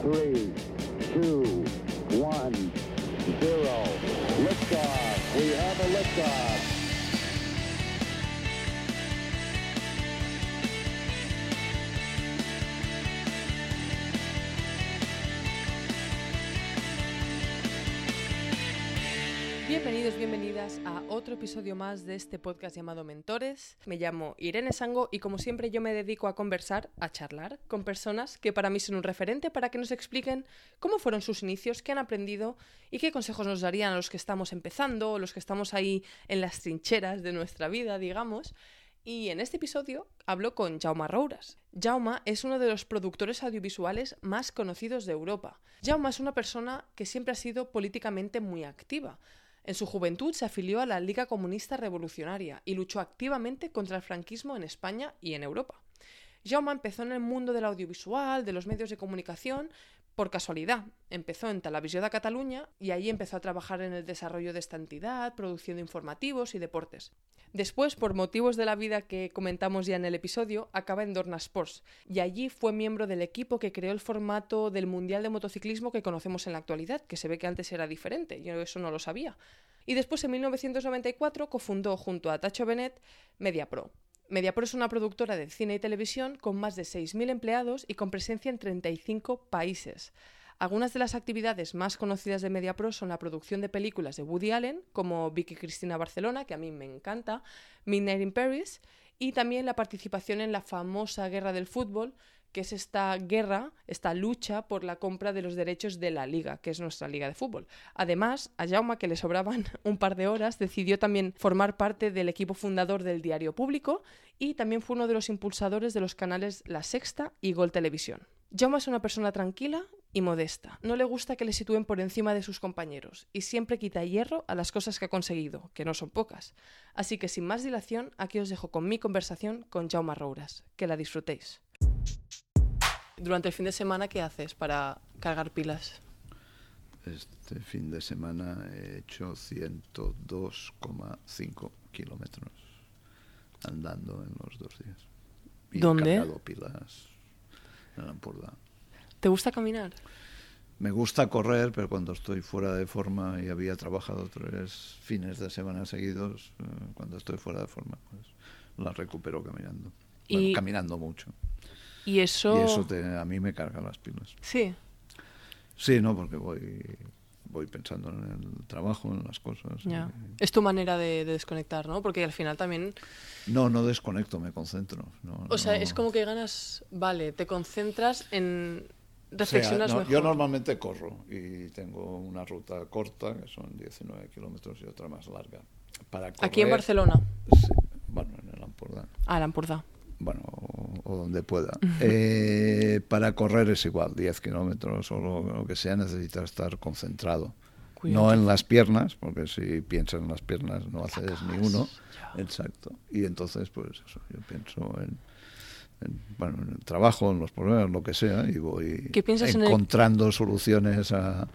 three, two, one, zero. Liftoff. We have a liftoff. Bienvenidos, bienvenidas a otro episodio más de este podcast llamado Mentores. Me llamo Irene Sango y como siempre yo me dedico a conversar, a charlar con personas que para mí son un referente para que nos expliquen cómo fueron sus inicios, qué han aprendido y qué consejos nos darían a los que estamos empezando los que estamos ahí en las trincheras de nuestra vida, digamos. Y en este episodio hablo con Jaume Rouras. Jaume es uno de los productores audiovisuales más conocidos de Europa. Jaume es una persona que siempre ha sido políticamente muy activa. En su juventud se afilió a la Liga Comunista Revolucionaria y luchó activamente contra el franquismo en España y en Europa. Jaume empezó en el mundo del audiovisual, de los medios de comunicación, por casualidad. Empezó en Televisión de Cataluña y allí empezó a trabajar en el desarrollo de esta entidad, produciendo informativos y deportes. Después, por motivos de la vida que comentamos ya en el episodio, acaba en Dorna Sports y allí fue miembro del equipo que creó el formato del Mundial de Motociclismo que conocemos en la actualidad, que se ve que antes era diferente, yo eso no lo sabía. Y después, en 1994, cofundó junto a Tacho Benet MediaPro. MediaPro es una productora de cine y televisión con más de 6.000 empleados y con presencia en 35 países. Algunas de las actividades más conocidas de MediaPro son la producción de películas de Woody Allen, como Vicky Cristina Barcelona, que a mí me encanta, Midnight in Paris, y también la participación en la famosa Guerra del Fútbol, que es esta guerra, esta lucha por la compra de los derechos de la liga, que es nuestra liga de fútbol. Además, a Jaume, que le sobraban un par de horas, decidió también formar parte del equipo fundador del Diario Público y también fue uno de los impulsadores de los canales La Sexta y Gol Televisión. Jaume es una persona tranquila y modesta. No le gusta que le sitúen por encima de sus compañeros y siempre quita hierro a las cosas que ha conseguido, que no son pocas. Así que sin más dilación, aquí os dejo con mi conversación con Jaume Rouras. Que la disfrutéis. Durante el fin de semana, ¿qué haces para cargar pilas? Este fin de semana he hecho 102,5 kilómetros andando en los dos días. Y he ¿Dónde? cargado pilas en Ampurdá. ¿Te gusta caminar? Me gusta correr, pero cuando estoy fuera de forma y había trabajado tres fines de semana seguidos, eh, cuando estoy fuera de forma, pues la recupero caminando. Bueno, Y- caminando mucho. Y eso... Y eso te- a mí me carga las pilas. Sí. Sí, no, porque voy, voy pensando en el trabajo, en las cosas. Ya. y- Es tu manera de, de desconectar, ¿no? Porque al final también... No, no desconecto, me concentro. No, O sea, no- es como que ganas... Vale, te concentras en... O sea, Reflexionas no, mejor. Yo normalmente corro y tengo una ruta corta, que son 19 kilómetros, y otra más larga. Para Aquí en correr- Barcelona. Sí, bueno, en el Ampurdán. Ah, la Empordà. Bueno, o, o donde pueda. Eh, para correr es igual, 10 kilómetros o lo, lo que sea, necesitas estar concentrado. Cuidado. No en las piernas, porque si piensas en las piernas no haces ni uno. ya. Exacto. Y entonces, pues eso, yo pienso en, en, bueno, en el trabajo, en los problemas, lo que sea, y voy ¿Qué piensas en el- encontrando soluciones a,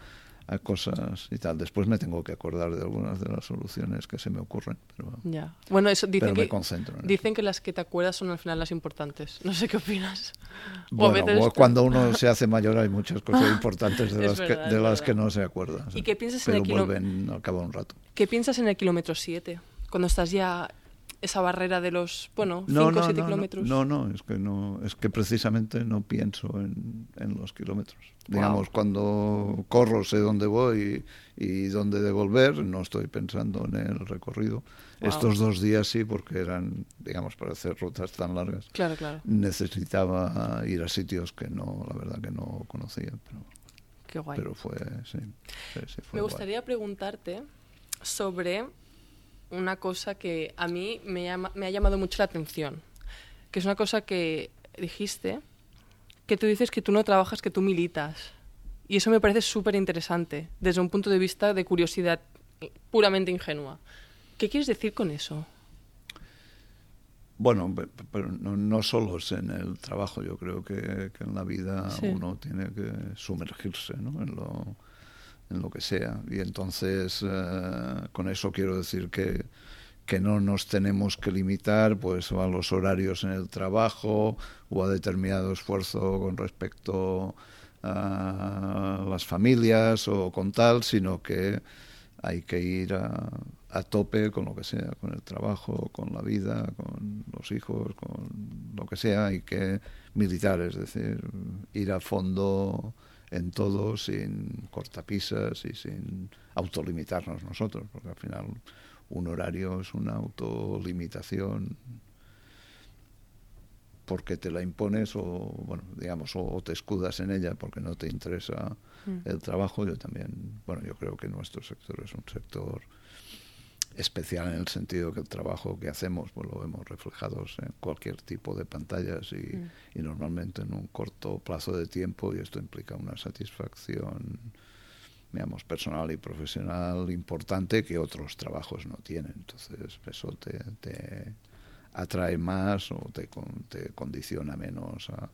a cosas y tal. Después me tengo que acordar de algunas de las soluciones que se me ocurren, pero, Ya. Bueno, eso dicen pero me que... concentro en Dicen que las que te acuerdas son al final las importantes. No sé qué opinas. Bueno, veces- cuando uno se hace mayor hay muchas cosas importantes de las, verdad, que, de las que no se acuerda. ¿Y qué piensas en Pero el kilo- vuelven al cabo de un rato. ¿Qué piensas en el kilómetro 7? Cuando estás ya esa barrera de los, bueno, 5 No, o no, 7 no, kilómetros. no, no, es que no, es que precisamente no pienso en, en los kilómetros. Digamos, cuando corro sé dónde voy y, y dónde devolver, no estoy pensando en el recorrido. Wow. Estos dos días sí, porque eran, digamos, para hacer rutas tan largas, Claro, claro. necesitaba ir a sitios que no, la verdad que no conocía, pero, Qué guay. pero fue, sí, sí, sí, fue Me guay. gustaría preguntarte sobre una cosa que a mí me, llama- me ha llamado mucho la atención, que es una cosa que dijiste, que tú dices que tú no trabajas, que tú militas. Y eso me parece súper interesante, desde un punto de vista de curiosidad puramente ingenua. ¿Qué quieres decir con eso? Bueno, pe- pe- pero no, no solo es en el trabajo, yo creo que, que en la vida Sí. uno tiene que sumergirse ¿no? en, lo, en lo que sea. Y entonces, eh, con eso quiero decir que, que no nos tenemos que limitar pues, a los horarios en el trabajo o a determinado esfuerzo con respecto a las familias o con tal, sino que hay que ir a tope con lo que sea, con el trabajo, con la vida, con los hijos, con lo que sea, hay que militar, es decir, ir a fondo en todo sin cortapisas y sin autolimitarnos nosotros, porque al final un horario es una autolimitación porque te la impones o bueno digamos o, te escudas en ella porque no te interesa mm. el trabajo yo también bueno yo creo que nuestro sector es un sector especial en el sentido que el trabajo que hacemos pues lo vemos reflejados en cualquier tipo de pantallas y, mm. y normalmente en un corto plazo de tiempo y esto implica una satisfacción digamos personal y profesional importante que otros trabajos no tienen entonces eso te, te atrae más o te, te condiciona menos a,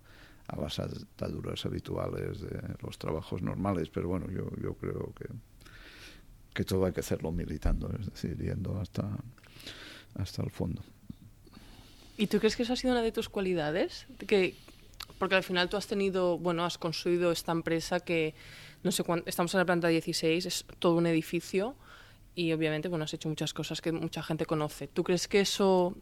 a las ataduras habituales de los trabajos normales pero bueno yo, yo creo que que todo hay que hacerlo militando, es decir, yendo hasta, hasta el fondo. ¿Y tú crees que eso ha sido una de tus cualidades? Que, porque al final tú has tenido, bueno, has construido esta empresa que, no sé cuánto, estamos en la planta 16, es todo un edificio y obviamente, bueno, has hecho muchas cosas que mucha gente conoce. ¿Tú crees que eso,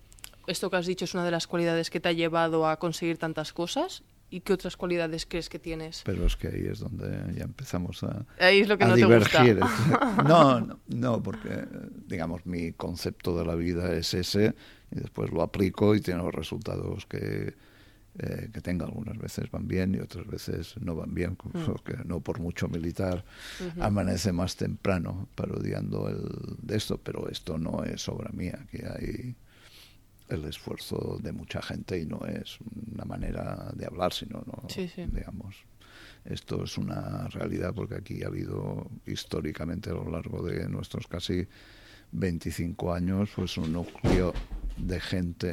esto que has dicho es una de las cualidades que te ha llevado a conseguir tantas cosas? ¿Y qué otras cualidades crees que tienes? Pero es que ahí es donde ya empezamos a, ahí es lo que no divergir. Te gusta. No, no, no, porque digamos mi concepto de la vida es ese y después lo aplico y tiene los resultados que, eh, que tenga. Algunas veces van bien y otras veces no van bien, mm. porque no por mucho militar amanece más temprano parodiando el, de esto, pero esto no es obra mía, que hay el esfuerzo de mucha gente y no es una manera de hablar, sino, no, digamos, esto es una realidad porque aquí ha habido históricamente a lo largo de nuestros casi 25 años pues un núcleo de gente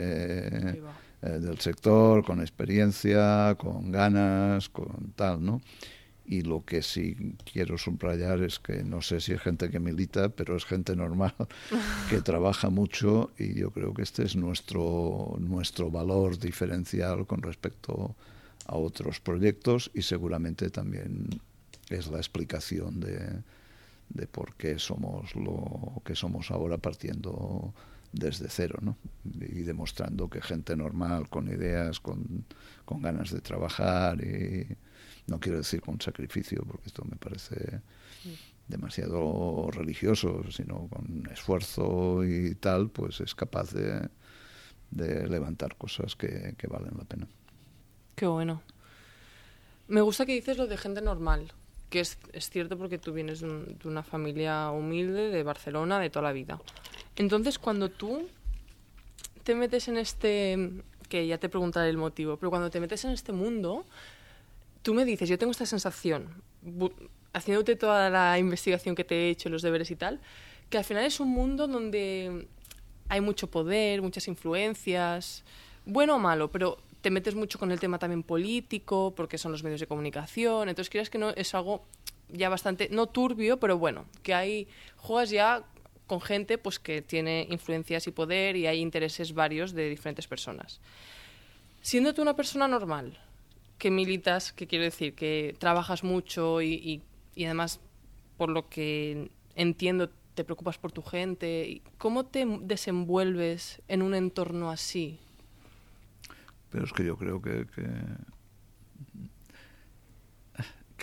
eh, del sector con experiencia, con ganas, con tal, ¿no? Y lo que sí quiero subrayar es que no sé si es gente que milita, pero es gente normal que trabaja mucho y yo creo que este es nuestro, nuestro valor diferencial con respecto a otros proyectos y seguramente también es la explicación de, de por qué somos lo que somos ahora partiendo desde cero, ¿no? Y demostrando que gente normal, con ideas, con, con ganas de trabajar y no quiero decir con sacrificio, porque esto me parece demasiado religioso, sino con esfuerzo y tal, pues es capaz de, de levantar cosas que, que, valen la pena. Qué bueno. Me gusta que dices lo de gente normal, que es, es cierto porque tú vienes de, de una familia humilde, de Barcelona, de toda la vida. Entonces, cuando tú te metes en este, que ya te preguntaré el motivo, pero cuando te metes en este mundo, tú me dices, yo tengo esta sensación, haciéndote toda la investigación que te he hecho, los deberes y tal, que al final es un mundo donde hay mucho poder, muchas influencias, bueno o malo, pero te metes mucho con el tema también político, porque son los medios de comunicación, entonces crees que no es algo ya bastante, no turbio, pero bueno, que hay, juegas ya con gente pues que tiene influencias y poder y hay intereses varios de diferentes personas. Siendo tú una persona normal, que militas, que quiero decir, que trabajas mucho y, y, además, por lo que entiendo, te preocupas por tu gente. ¿Cómo te desenvuelves en un entorno así? Pero es que yo creo que, que,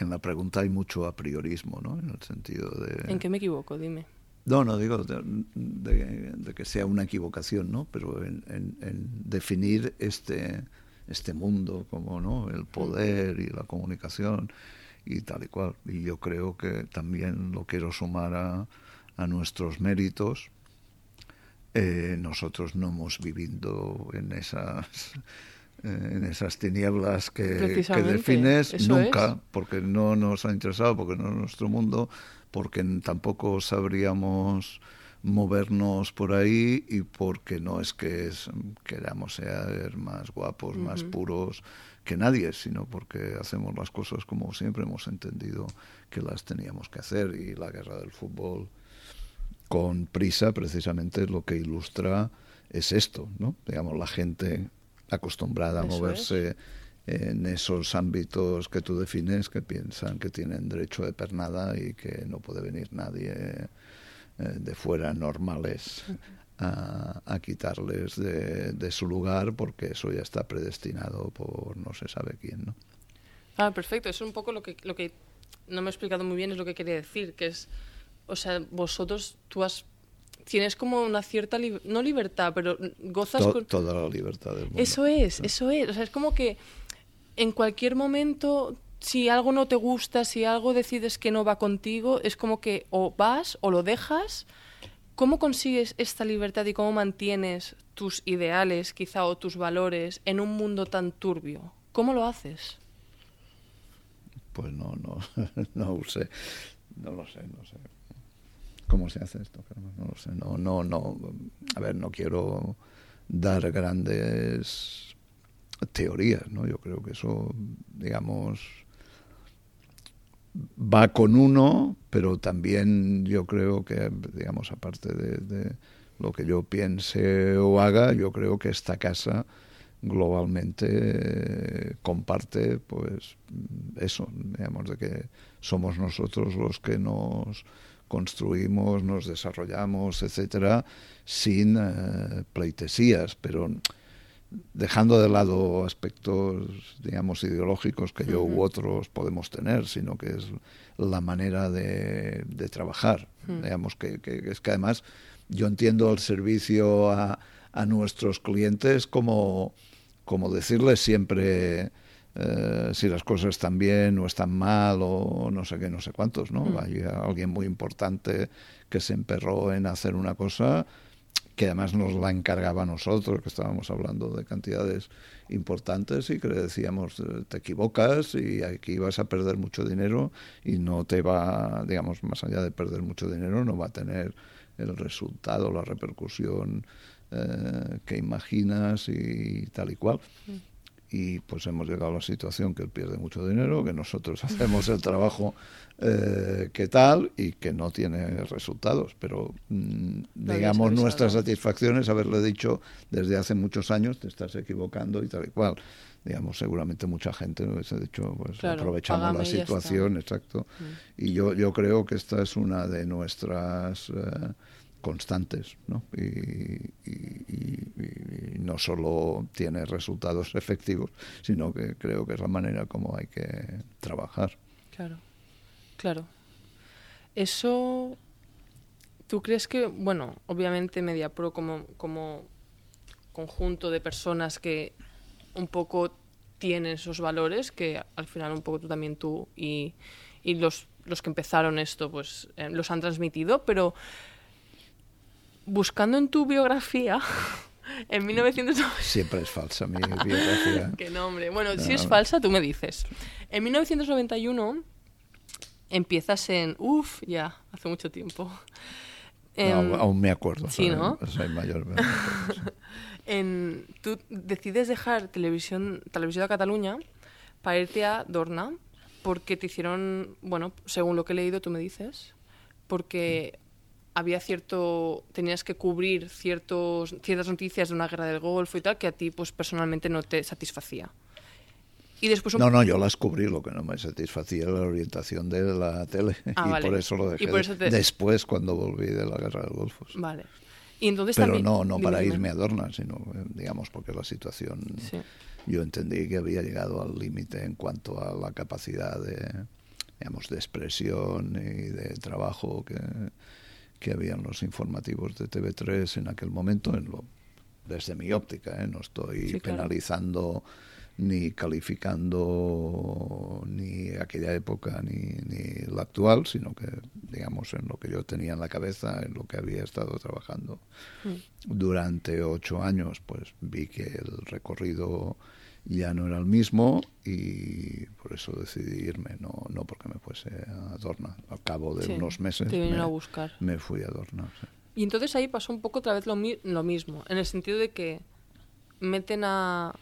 en la pregunta hay mucho a priorismo, ¿no? En el sentido de... ¿En qué me equivoco? Dime. No, no digo de, que sea una equivocación, ¿no? Pero en, en definir este este mundo como no el poder y la comunicación y tal y cual. Y yo creo que también lo quiero sumar a, a nuestros méritos. Eh, nosotros no hemos vivido en esas eh, en esas tinieblas que, que defines nunca porque no nos ha interesado porque no es nuestro mundo porque tampoco sabríamos movernos por ahí y porque no es que queramos ser más guapos, más puros que nadie, sino porque hacemos las cosas como siempre hemos entendido que las teníamos que hacer. Y la guerra del fútbol con prisa precisamente lo que ilustra es esto, ¿no? Digamos, la gente acostumbrada a moverse en esos ámbitos que tú defines que piensan que tienen derecho de pernada y que no puede venir nadie de fuera normales a, a quitarles de, de, su lugar porque eso ya está predestinado por no se sabe quién, ¿no? Ah, perfecto. Eso es un poco lo que, lo que no me he explicado muy bien, es lo que quería decir, que es, o sea, vosotros, tú has tienes como una cierta, li no libertad, pero gozas to con... Toda la libertad del mundo. Eso es, eso es. O sea, es como que en cualquier momento, si algo no te gusta, si algo decides que no va contigo, es como que o vas o lo dejas. ¿Cómo consigues esta libertad y cómo mantienes tus ideales, quizá, o tus valores en un mundo tan turbio? ¿Cómo lo haces? Pues no, no, no sé. No lo sé, no sé. ¿Cómo se hace esto? No lo sé. No, no, no. A ver, no quiero dar grandes teorías, ¿no? Yo creo que eso, digamos, va con uno, pero también yo creo que, digamos, aparte de, lo que yo piense o haga, yo creo que esta casa globalmente eh, comparte pues eso digamos de que somos nosotros los que nos construimos nos desarrollamos etcétera sin eh, pleitesías pero dejando de lado aspectos digamos ideológicos que yo uh -huh. u otros podemos tener sino que es la manera de, de trabajar uh -huh. digamos que, que, es que además yo entiendo el servicio a, a nuestros clientes como como decirles siempre eh, si las cosas están bien o están mal o no sé qué, no sé cuántos, ¿no? Hay alguien muy importante que se emperró en hacer una cosa que además nos la encargaba a nosotros, que estábamos hablando de cantidades importantes y que le decíamos, te equivocas y aquí vas a perder mucho dinero y no te va, digamos, más allá de perder mucho dinero, no va a tener el resultado, la repercusión eh, que imaginas y tal y cual. Mm. Y pues hemos llegado a la situación que él pierde mucho dinero, que nosotros hacemos el trabajo eh, que tal y que no tiene resultados. Pero mm, digamos, nuestra satisfacción es haberle dicho desde hace muchos años, te estás equivocando y tal y cual. Digamos, seguramente mucha gente nos ha dicho, pues claro, aprovechamos la situación, exacto. Mm. Y yo, yo creo que esta es una de nuestras... Eh, constantes, ¿no? Y, no solo tiene resultados efectivos, sino que creo que es la manera como hay que trabajar. Claro, claro. Eso, ¿tú crees que, bueno, obviamente MediaPro como, como conjunto de personas que un poco tienen esos valores, que al final un poco tú también tú y, y los, los que empezaron esto, pues eh, los han transmitido, pero buscando en tu biografía, en 1990... Siempre es falsa mi biografía. Qué nombre. Bueno, no. si es falsa, tú me dices. En 1991 empiezas en... Uf, ya, hace mucho tiempo. En, no, aún me acuerdo. Sí, soy, ¿no? Soy mayor. en, tú decides dejar televisión, televisión de Cataluña para irte a Dorna porque te hicieron, bueno, según lo que he leído, tú me dices, porque había cierto tenías que cubrir ciertos ciertas noticias de una guerra del Golfo y tal que a ti pues personalmente no te satisfacía. Y después un... no no yo las cubrí lo que no me satisfacía era la orientación de la tele. Ah, y vale. por eso lo dejé por eso te... después cuando volví de la guerra del Golfo vale. Y entonces pero también... no no para irme a Dorna sino digamos porque la situación sí. yo entendí que había llegado al límite en cuanto a la capacidad de digamos de expresión y de trabajo que que habían los informativos de TV3 en aquel momento, en lo, desde mi óptica, ¿eh? no estoy sí, claro. penalizando ni calificando ni aquella época ni, ni la actual, sino que, digamos, en lo que yo tenía en la cabeza, en lo que había estado trabajando mm. durante ocho años, pues vi que el recorrido ya no era el mismo y por eso decidí irme, no, no porque me fuese a Dorna. Al cabo de sí, unos meses te me, a buscar. me fui a Dorna. Sí. Y entonces ahí pasó un poco otra vez lo, mi lo, mismo, en el sentido de que meten a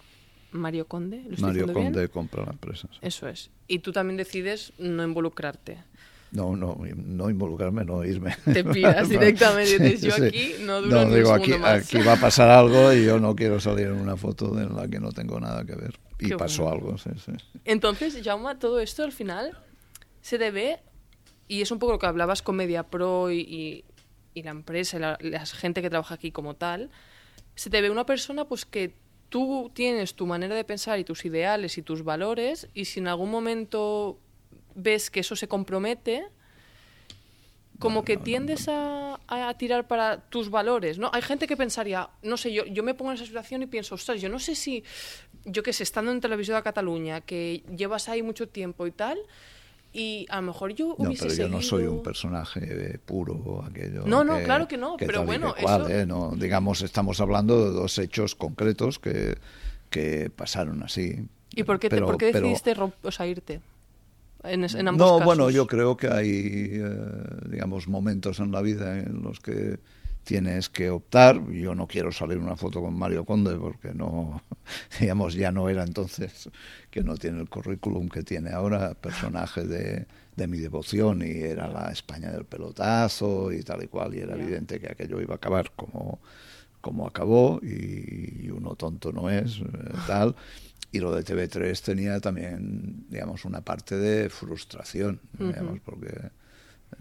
Mario Conde. ¿lo Mario Conde bien? compra la empresa. Sí. Eso es. Y tú también decides no involucrarte. No, no, no involucrarme, no irme. Te piras directamente. Sí, Dices, yo sí. aquí no duro no, ni digo, un aquí, más. aquí va a pasar algo y yo no quiero salir en una foto en la que no tengo nada que ver. y Qué pasó bueno. algo, sí, sí. Entonces, Jauma, todo esto al final se debe, y es un poco lo que hablabas con MediaPro y, y, y la empresa, la, la gente que trabaja aquí como tal, se debe a una persona pues que tú tienes tu manera de pensar y tus ideales y tus valores, y si en algún momento ves que eso se compromete, como que tiendes A, a tirar para tus valores, ¿no? Hay gente que pensaría, no sé, yo, yo me pongo en esa situación y pienso, ostras, yo no sé si, yo qué sé, estando en Televisión de Cataluña, que llevas ahí mucho tiempo y tal, y a lo mejor yo No, hubiese pero yo no soy un personaje eh, puro, aquello. No, no, claro que no, pero bueno, que cual, eso- ¿eh? No, digamos, estamos hablando de dos hechos concretos que, que pasaron así. ¿Y por qué, te- Pero- por qué pero- decidiste romp- o sea, irte? En, es- en ambos No, casos. bueno, yo creo que hay, eh, digamos, momentos en la vida en los que tienes que optar. Yo no quiero salir una foto con Mario Conde porque no, digamos, ya no era entonces que no tiene el currículum que tiene ahora, personaje de, de mi devoción y era la España del pelotazo y tal y cual, y era evidente que aquello iba a acabar como, como acabó y, y uno tonto no es, eh, tal. Y lo de TV3 tenía también, digamos, una parte de frustración, digamos, porque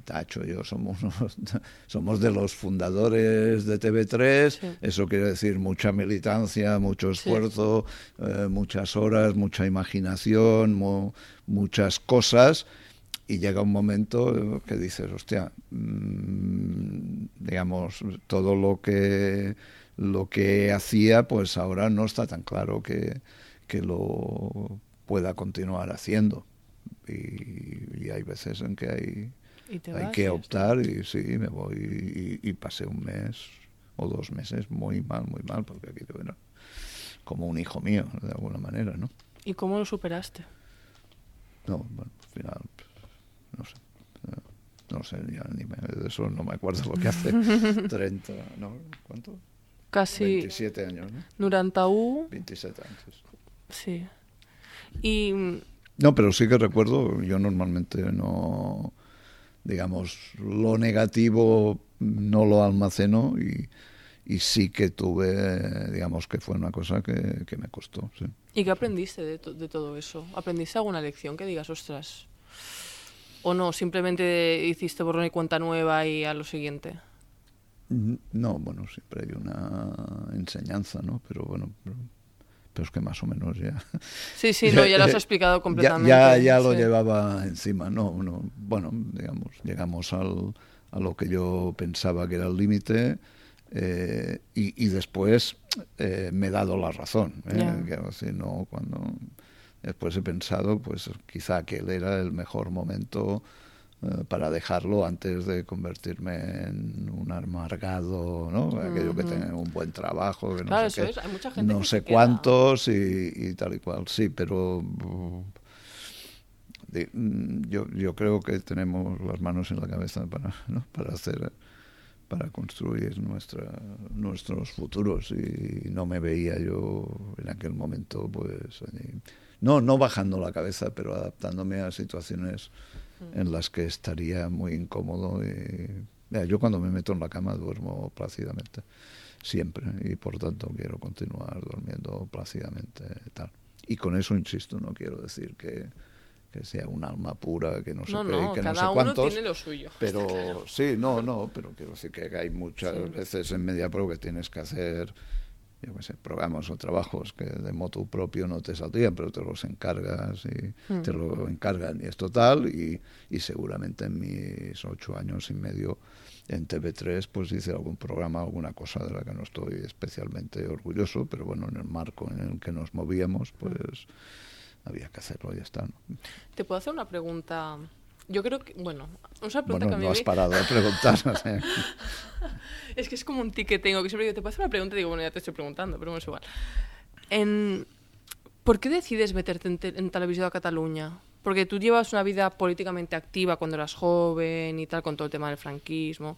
Tacho y yo somos, unos- somos de los fundadores de TV3, Sí. eso quiere decir mucha militancia, mucho esfuerzo, eh, muchas horas, mucha imaginación, mu- muchas cosas, y llega un momento que dices, hostia, mm, digamos, todo lo que lo que hacía, pues ahora no está tan claro que, que lo pueda continuar haciendo. Y, y hay veces en que hay, hay vas que optar y sí, me voy y, y pasé un mes o dos meses muy mal, muy mal, porque aquello era como un hijo mío, de alguna manera, ¿no? ¿Y cómo lo superaste? No, bueno, al final, pues, no sé. No sé, ya ni me, de eso no me acuerdo lo que hace 30, ¿no? ¿Cuánto? Casi 27 años, ¿no? 91, 27 años. Sí. Y mm, No, pero sí que recuerdo, yo normalmente no, digamos, lo negativo no lo almaceno y, y sí que tuve, digamos, que fue una cosa que, que me costó, sí. ¿Y qué aprendiste de, to- de todo eso? ¿Aprendiste alguna lección que digas, ostras? ¿O no? Simplemente hiciste borrón y cuenta nueva y a lo siguiente. No, bueno, siempre hay una enseñanza, ¿no? Pero bueno, pero, pero es que más o menos ya... Sí, sí, no, ya lo has eh, explicado completamente. Ya, ya lo sí. llevaba encima, no, no, bueno, digamos, llegamos al, a lo que yo pensaba que era el límite eh, y, y después eh, me he dado la razón. ¿eh? No, cuando después he pensado, pues quizá aquel era el mejor momento para dejarlo antes de convertirme en un amargado, ¿no? Aquello que tenga un buen trabajo, que no Claro, sé qué, es. Hay mucha gente no que sé cuántos y, y tal y cual, sí, pero mm, mm, yo, yo creo que tenemos las manos en la cabeza para, ¿no? para hacer para construir nuestra, nuestros futuros y no me veía yo en aquel momento pues no no bajando la cabeza pero adaptándome a situaciones en las que estaría muy incómodo y mira, yo cuando me meto en la cama duermo plácidamente siempre y por tanto quiero continuar durmiendo plácidamente tal y con eso insisto no quiero decir que que sea un alma pura, que no sé No, qué, no, que no cada sé uno cuántos. tiene lo suyo. Pero sí, no, no, pero quiero decir que hay muchas Sí. veces en MediaPro que tienes que hacer, yo qué sé, programas o trabajos que de moto propio no te saldrían, pero te los encargas y Hmm. te lo encargan y es total. Y, y seguramente en mis ocho años y medio en TV3 pues hice algún programa, alguna cosa de la que no estoy especialmente orgulloso, pero bueno, en el marco en el que nos movíamos, pues había que hacerlo y ya está. ¿no? ¿Te puedo hacer una pregunta? Yo creo que, bueno, una pregunta Bueno, que a no has me- parado de preguntar. o sea. Es que es como un tic que tengo, que siempre digo, te hacer una pregunta y digo, bueno, ya te estoy preguntando, pero bueno, es igual. En... ¿Por qué decides meterte en, te- en Televisión de Cataluña? Porque tú llevas una vida políticamente activa cuando eras joven y tal, con todo el tema del franquismo.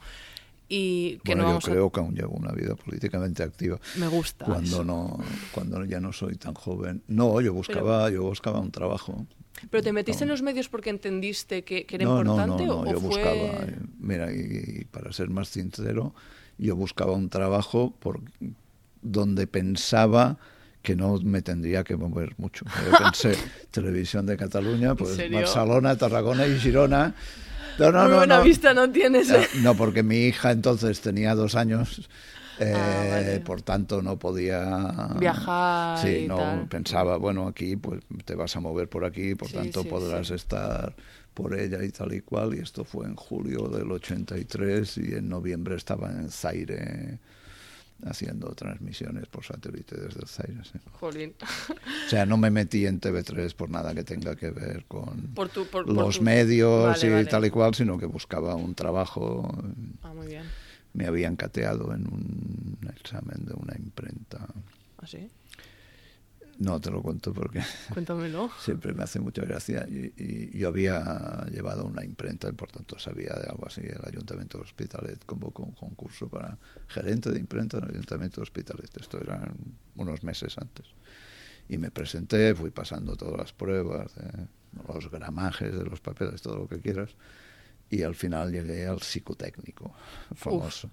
Y que bueno, no yo vamos creo que aún llevo una vida políticamente activa. a... Me gusta. Cuando eso. no, cuando ya no soy tan joven. No, yo buscaba, yo buscaba un trabajo. ¿Pero te metiste en No. los medios porque entendiste que, que era no, no, importante no, no, o, yo fue... buscaba, mira, y, y para ser más sincero, yo buscaba un trabajo por donde pensaba que no me tendría que mover mucho. Yo pensé, televisión de Cataluña, pues? Barcelona, Tarragona y Girona. No, no, Muy no, buena no. vista no tienes. ¿eh? No, porque mi hija entonces tenía dos años, eh, Ah, vale. por tanto no podía Viajar Sí, y no tal. pensaba, bueno, aquí pues te vas a mover por aquí, por Sí, tanto sí, podrás sí. estar por ella y tal y cual. Y esto fue en julio del 83 y en noviembre estaba en Zaire haciendo transmisiones por satélite desde el Zaire. sí. Jolín. O sea, no me metí en TV3 por nada que tenga que ver con Por tu, por, por los tu- medios Vale, y vale. tal y cual, sino que buscaba un trabajo. Ah, muy bien. Me habían cateado en un examen de una imprenta. ¿Ah, sí? No te lo cuento porque Cuéntamelo. siempre me hace mucha gracia. Y, y yo había llevado una imprenta y por tanto sabía de algo así. El Ayuntamiento de Hospitalet convocó un concurso para gerente de imprenta del Ayuntamiento de Hospitalet. Esto eran unos meses antes. Y me presenté, fui pasando todas las pruebas, de los gramajes de los papeles, todo lo que quieras. Y al final llegué al psicotécnico famoso.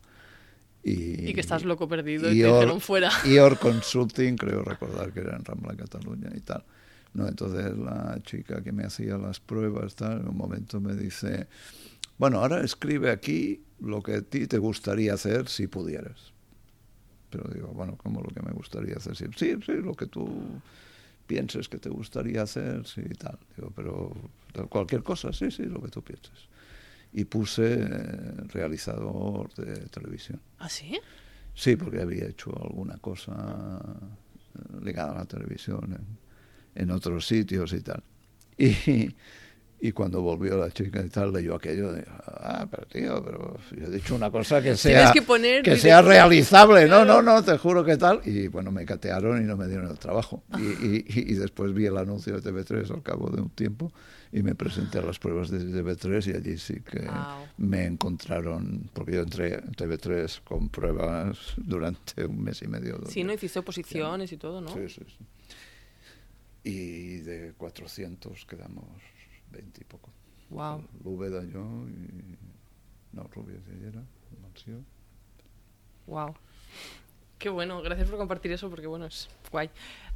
Y, Y que estás loco perdido y, te Or- dijeron fuera. Ior Consulting, creo recordar que era en Rambla, Cataluña y tal. No, entonces la chica que me hacía las pruebas, tal, en un momento me dice, bueno, ahora escribe aquí lo que a ti te gustaría hacer si pudieras. Pero digo, bueno, ¿cómo lo que me gustaría hacer? Sí, sí, sí, lo que tú pienses que te gustaría hacer, sí, y tal. Digo, pero cualquier cosa, sí, sí, lo que tú pienses. Y puse eh, realizador de televisión. ¿Ah, sí? Sí, porque había hecho alguna cosa eh, ligada a la televisión en, en otros sitios y tal. Y, y cuando volvió la chica y tal, leyó aquello de, ah, pero tío, pero yo he dicho una cosa que sea, que poner- que dices- sea realizable. No, no, no, te juro que tal. Y bueno, me catearon y no me dieron el trabajo. Y, y, y después vi el anuncio de TV3 al cabo de un tiempo y me presenté a las pruebas de TV3 y allí sí que Guau. me encontraron, porque yo entré en TV3 con pruebas durante un mes y medio. Sí, ¿no? Hiciste oposiciones y todo, ¿no? Sí, sí, sí. Y de 400 quedamos 20 y poco. Wow. Lúbeda, yo y... No, Rubio de era, Mansió. Wow. Qué bueno, gracias por compartir eso porque bueno, es guay.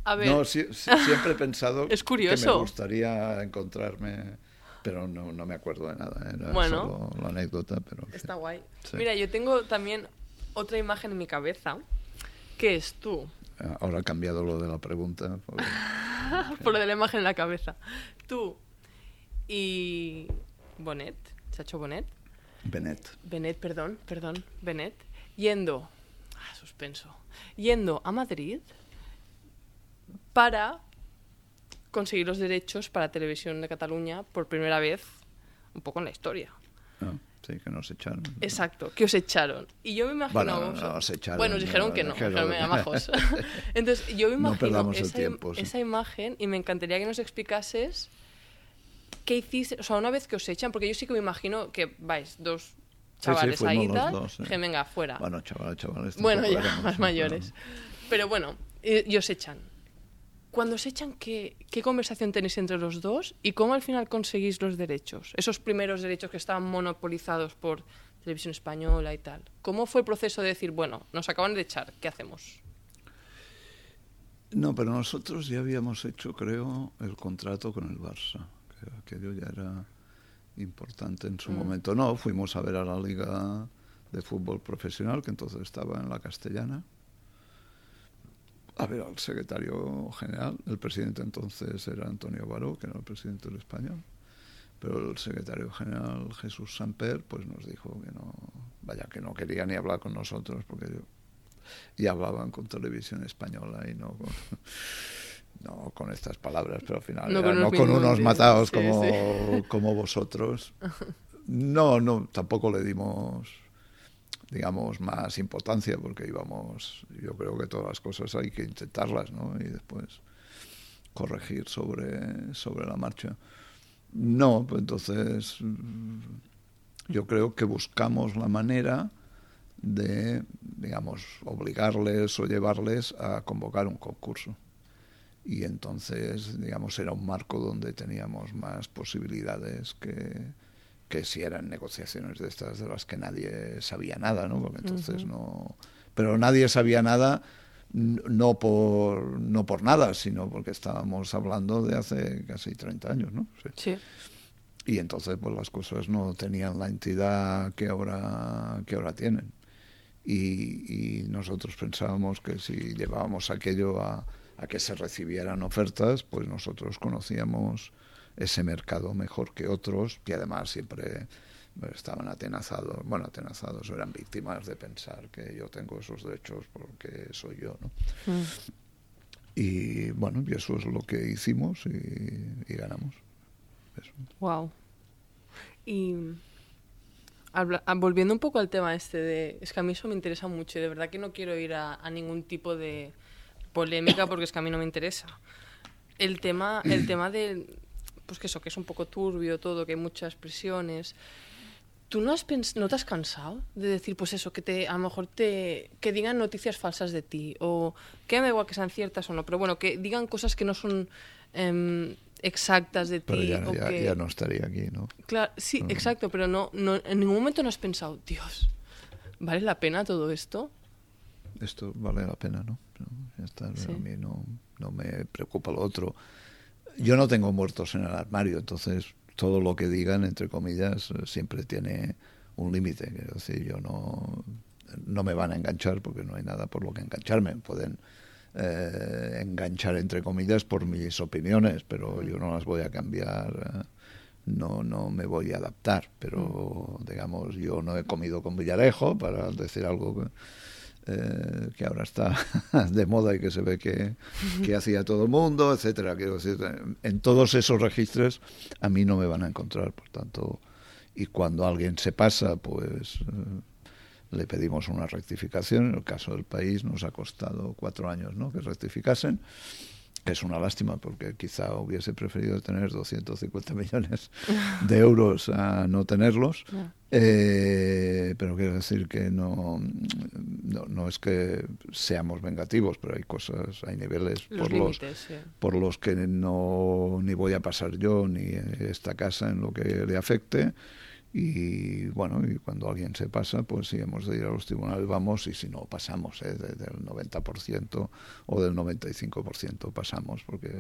A ver, No, sí- siempre he pensado Es que me gustaría encontrarme, pero no, no me acuerdo de nada. Era Bueno. solo la anécdota, pero... está guay. Sí. Mira, yo tengo también otra imagen en mi cabeza, que es tú, Ahora ha cambiado lo de la pregunta. porque- por lo de la imagen en la cabeza. Tú y Bonet, Chacho Bonet, Benet. Benet, perdón, perdón, Benet, yendo, ah, suspenso, yendo a Madrid para conseguir los derechos para Televisión de Cataluña por primera vez, un poco en la historia. Ah, sí, que nos echaron. Exacto, que os echaron. Y yo me imagino... Bueno, no, no, os echaron, Bueno, dijeron no, que no, dijeron- dijeron, "Venga, majos". Entonces, yo me No imagino esa, im- tiempo, sí. esa imagen y me encantaría que nos explicases qué hiciste, o sea, una vez que os echan, porque yo sí que me imagino que vais dos Sí, sí, chavales ahí y tal, dos, sí. dije, venga, fuera. Bueno, chavales, chavales. Bueno, ya, más mayores. Pero bueno, eh, y os echan. Cuando os echan, ¿qué, ¿qué conversación tenéis entre los dos y cómo al final conseguís los derechos? Esos primeros derechos que estaban monopolizados por Televisión Española y tal. ¿Cómo fue el proceso de decir, bueno, nos acaban de echar, ¿qué hacemos? No, pero nosotros ya habíamos hecho, creo, el contrato con el Barça, que aquello ya era importante en su Mm. momento. No, fuimos a ver a la Liga de Fútbol Profesional, que entonces estaba en la Castellana, a ver al secretario general. El presidente entonces era Antonio Baró, que era el presidente del español. Pero el secretario general Jesús Samper pues nos dijo que no, vaya, que no quería ni hablar con nosotros, porque yo, y hablaban con televisión española y no con, no con estas palabras, pero al final No era con no unos matados sí, como, sí. como vosotros. No, no, tampoco le dimos, digamos, más importancia porque íbamos, yo creo que todas las cosas hay que intentarlas, ¿no? Y después corregir sobre, sobre la marcha. No, pues entonces yo creo que buscamos la manera de, digamos, obligarles o llevarles a convocar un concurso. Y entonces, digamos, era un marco donde teníamos más posibilidades que, que si eran negociaciones de estas de las que nadie sabía nada, ¿no? Porque entonces no... Pero nadie sabía nada no por, no por nada, sino porque estábamos hablando de hace casi 30 años, ¿no? Sí. Y entonces pues las cosas no tenían la entidad que ahora, que ahora tienen. Y, y nosotros pensábamos que si llevábamos aquello a, a que se recibieran ofertas, pues nosotros conocíamos ese mercado mejor que otros y además siempre estaban atenazados, bueno, atenazados, eran víctimas de pensar que yo tengo esos derechos porque soy yo, ¿no? Mm. Y bueno, y eso es lo que hicimos y, y ganamos. Eso. Wow. Y habla- ah, volviendo un poco al tema este de... Es que a mí eso me interesa mucho y de verdad que no quiero ir a, a ningún tipo de polémica porque es que a mí no me interesa. El tema, el tema de... Pues que eso, que es un poco turbio todo, que hay muchas presiones. ¿Tú no, has pens- no te has cansado de decir, pues eso, que te, a lo mejor te, que digan noticias falsas de ti? O que me da igual que sean ciertas o no, pero bueno, que digan cosas que no son em, exactas de Pero ti. ya, o ya, que... ya no estaría aquí, ¿no? Claro, sí, Mm. exacto, pero no, no, en ningún momento no has pensado, Dios, ¿vale la pena todo esto? Esto vale la pena, ¿no? Pero ya está, Sí. A mí no, no me preocupa lo otro. Yo no tengo muertos en el armario, entonces todo lo que digan, entre comillas, eh, siempre tiene un límite. Quiero decir, yo no, no me van a enganchar porque no hay nada por lo que engancharme. Pueden eh, enganchar, entre comillas, por mis opiniones, pero yo no las voy a cambiar. eh, no, no me voy a adaptar, pero digamos, yo no he comido con Villarejo, para decir algo que, eh, que ahora está de moda y que se ve que, que hacía todo el mundo, etcétera. Quiero decir, en todos esos registros a mí no me van a encontrar, por tanto, y cuando alguien se pasa, pues eh, le pedimos una rectificación. En el caso del país nos ha costado cuatro años ¿no? que rectificasen. Es una lástima porque quizá hubiese preferido tener 250 millones de euros a no tenerlos. Eh, pero quiero decir que no, no, no es que seamos vengativos, pero hay cosas, hay niveles Los por los, sí. por los que no ni voy a pasar yo ni esta casa en lo que le afecte y bueno y cuando alguien se pasa pues si hemos de ir a los tribunales vamos y si no pasamos ¿eh? De- del 90% o del 95% pasamos porque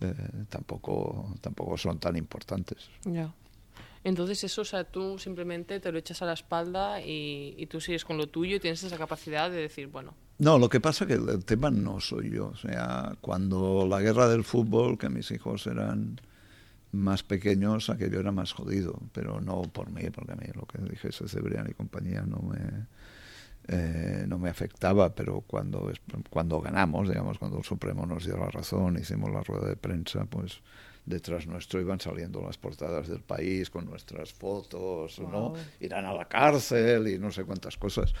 eh, tampoco tampoco son tan importantes Ya. Entonces eso, o sea, tú simplemente te lo echas a la espalda y, y tú sigues con lo tuyo y tienes esa capacidad de decir, bueno, No, lo que pasa que el, el tema no soy yo. O sea, cuando la guerra del fútbol, que mis hijos eran más pequeños, aquello era más jodido, pero no por mí, porque a mí lo que dijese Cebrián y compañía no me eh, no me afectaba, pero cuando cuando ganamos, digamos, cuando el Supremo nos dio la razón, hicimos la rueda de prensa, pues detrás nuestro iban saliendo las portadas del país con nuestras fotos, ¿no? Irán a la cárcel y no sé cuántas cosas.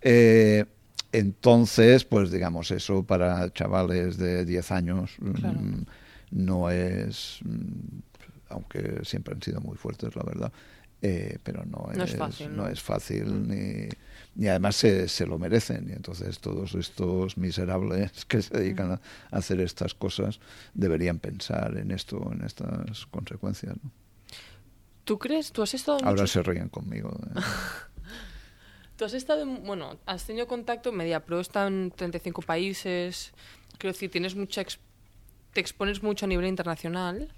Eh, entonces, pues digamos, eso para chavales de 10 años Claro. mm, no es, mm, aunque siempre han sido muy fuertes, la verdad, eh, pero no, No es fácil, ¿no? no es fácil ni, ni además se, se lo merecen. Y entonces todos estos miserables que se dedican a, a hacer estas cosas deberían pensar en esto, en estas consecuencias. ¿no? ¿tú crees? ¿Tú has estado Ahora mucho- se ríen conmigo. ¿eh? Tú has estado, en- bueno, has tenido contacto, MediaPro está en 35 países, quiero decir, tienes mucha te expones mucho a nivel internacional.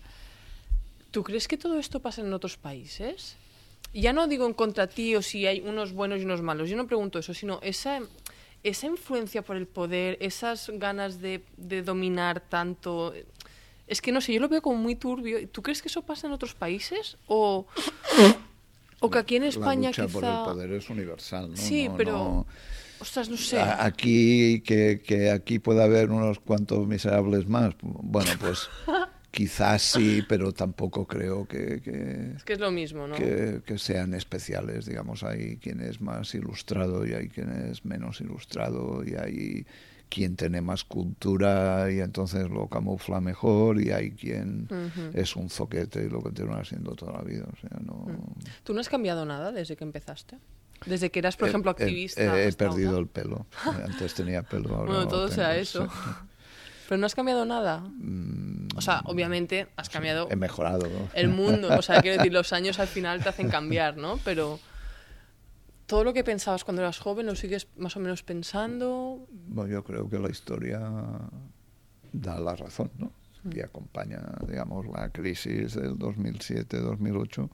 ¿Tú crees que todo esto pasa en otros países? Ya no digo en contra ti o si hay unos buenos y unos malos, yo no pregunto eso, sino esa, esa influencia por el poder, esas ganas de, de dominar tanto... Es que no sé, yo lo veo como muy turbio. ¿Tú crees que eso pasa en otros países? ¿O, o que aquí en España la lucha quizá... por el poder es universal. ¿no? Sí, No- pero- no- Ostras, no sé. Aquí, que, que aquí pueda haber unos cuantos miserables más. Bueno, pues quizás sí, pero tampoco creo que, que, Es que es lo mismo, ¿no? que, que sean especiales. Digamos, hay quien es más ilustrado y hay quien es menos ilustrado y hay quien tiene más cultura y entonces lo camufla mejor y hay quien es un zoquete y lo continúa siendo toda la vida. O sea, no... ¿Tú no has cambiado nada desde que empezaste? Desde que eras, por ejemplo, He- activista. He, perdido ahora. el pelo. Antes tenía pelo, ahora Bueno, no todo tengo, sea eso. sí. Pero no has cambiado nada. Mm, O sea, obviamente has cambiado He mejorado. ¿no? el mundo. O sea, quiero decir, los años al final te hacen cambiar, ¿no? Pero todo lo que pensabas cuando eras joven lo sigues más o menos pensando. Bueno, yo creo que la historia da la razón, ¿no? Y acompaña, digamos, la crisis del 2007-2008,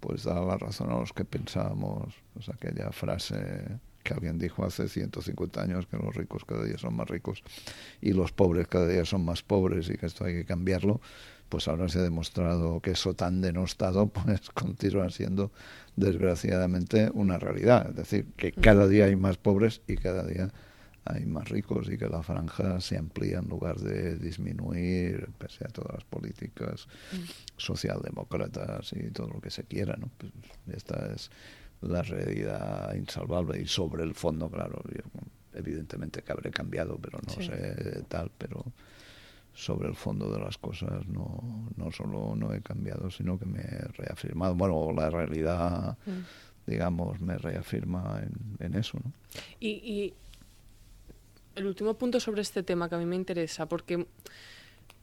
pues da la razón a los que pensábamos, pues aquella frase que alguien dijo hace 150 años que los ricos cada día son más ricos y los pobres cada día son más pobres y que esto hay que cambiarlo, pues ahora se ha demostrado que eso tan denostado pues continúa siendo desgraciadamente una realidad, es decir, que cada día hay más pobres y cada día hay más ricos y que la franja se amplía en lugar de disminuir, pese a todas las políticas socialdemócratas y todo lo que se quiera. ¿no? Pues esta es la realidad insalvable y sobre el fondo, claro, evidentemente que habré cambiado, pero no Sí. sé tal, pero sobre el fondo de las cosas no, no solo no he cambiado, sino que me he reafirmado. Bueno, la realidad, digamos, me reafirma en, en eso, ¿no? Y, y el último punto sobre este tema que a mí me interesa, porque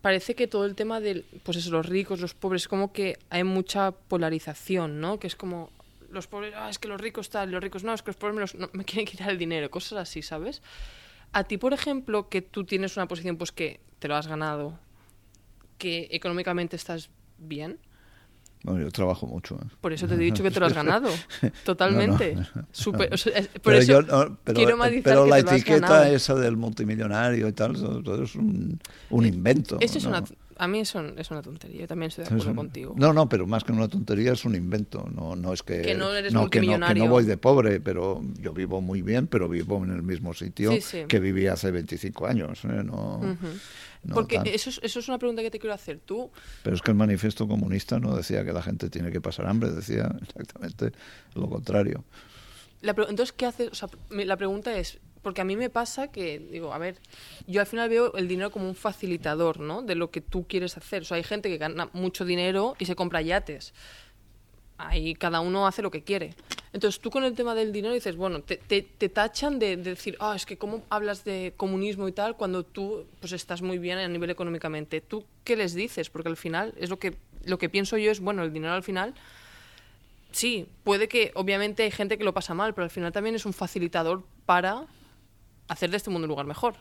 parece que todo el tema de pues eso, los ricos, los pobres, como que hay mucha polarización, ¿no? Que es como los pobres, ah, es que los ricos tal, los ricos no, es que los pobres me, los- no, me quieren quitar el dinero, cosas así, ¿sabes? A ti, por ejemplo, que tú tienes una posición pues que te lo has ganado, que económicamente estás bien, Bueno, yo trabajo mucho. ¿eh? por eso te he dicho que te lo has ganado, totalmente. No, no. Súper- o sea, es- por Pero, eso yo no- pero- quiero pero la etiqueta esa del multimillonario y tal, eso, es un, un invento. Eso es una, a mí eso es una tontería, yo también estoy de acuerdo un- contigo. No, no, pero más que una tontería es un invento. No, no es que, Que no eres que no, que multimillonario. no voy de pobre, pero yo vivo muy bien, pero vivo en el mismo sitio Sí, sí. que viví hace 25 años. ¿eh? No, no Porque eso es, eso es una pregunta que te quiero hacer. Tú, Pero es que el manifiesto comunista no decía que la gente tiene que pasar hambre, decía exactamente lo contrario. la entonces, ¿qué haces? O sea, la pregunta es, porque a mí me pasa que, digo, a ver, yo al final veo el dinero como un facilitador, ¿no? De lo que tú quieres hacer. O hay gente que gana mucho dinero y se compra yates. Ahí cada uno hace lo que quiere. Entonces tú con el tema del dinero dices, bueno, te, te, tachan de, de decir, ah, es que cómo hablas de comunismo y tal cuando tú pues estás muy bien a nivel económicamente. ¿Tú qué les dices? Porque al final es lo que, lo que pienso yo es, bueno, el dinero al final sí, puede que obviamente hay gente que lo pasa mal, pero al final también es un facilitador para hacer de este mundo un lugar mejor.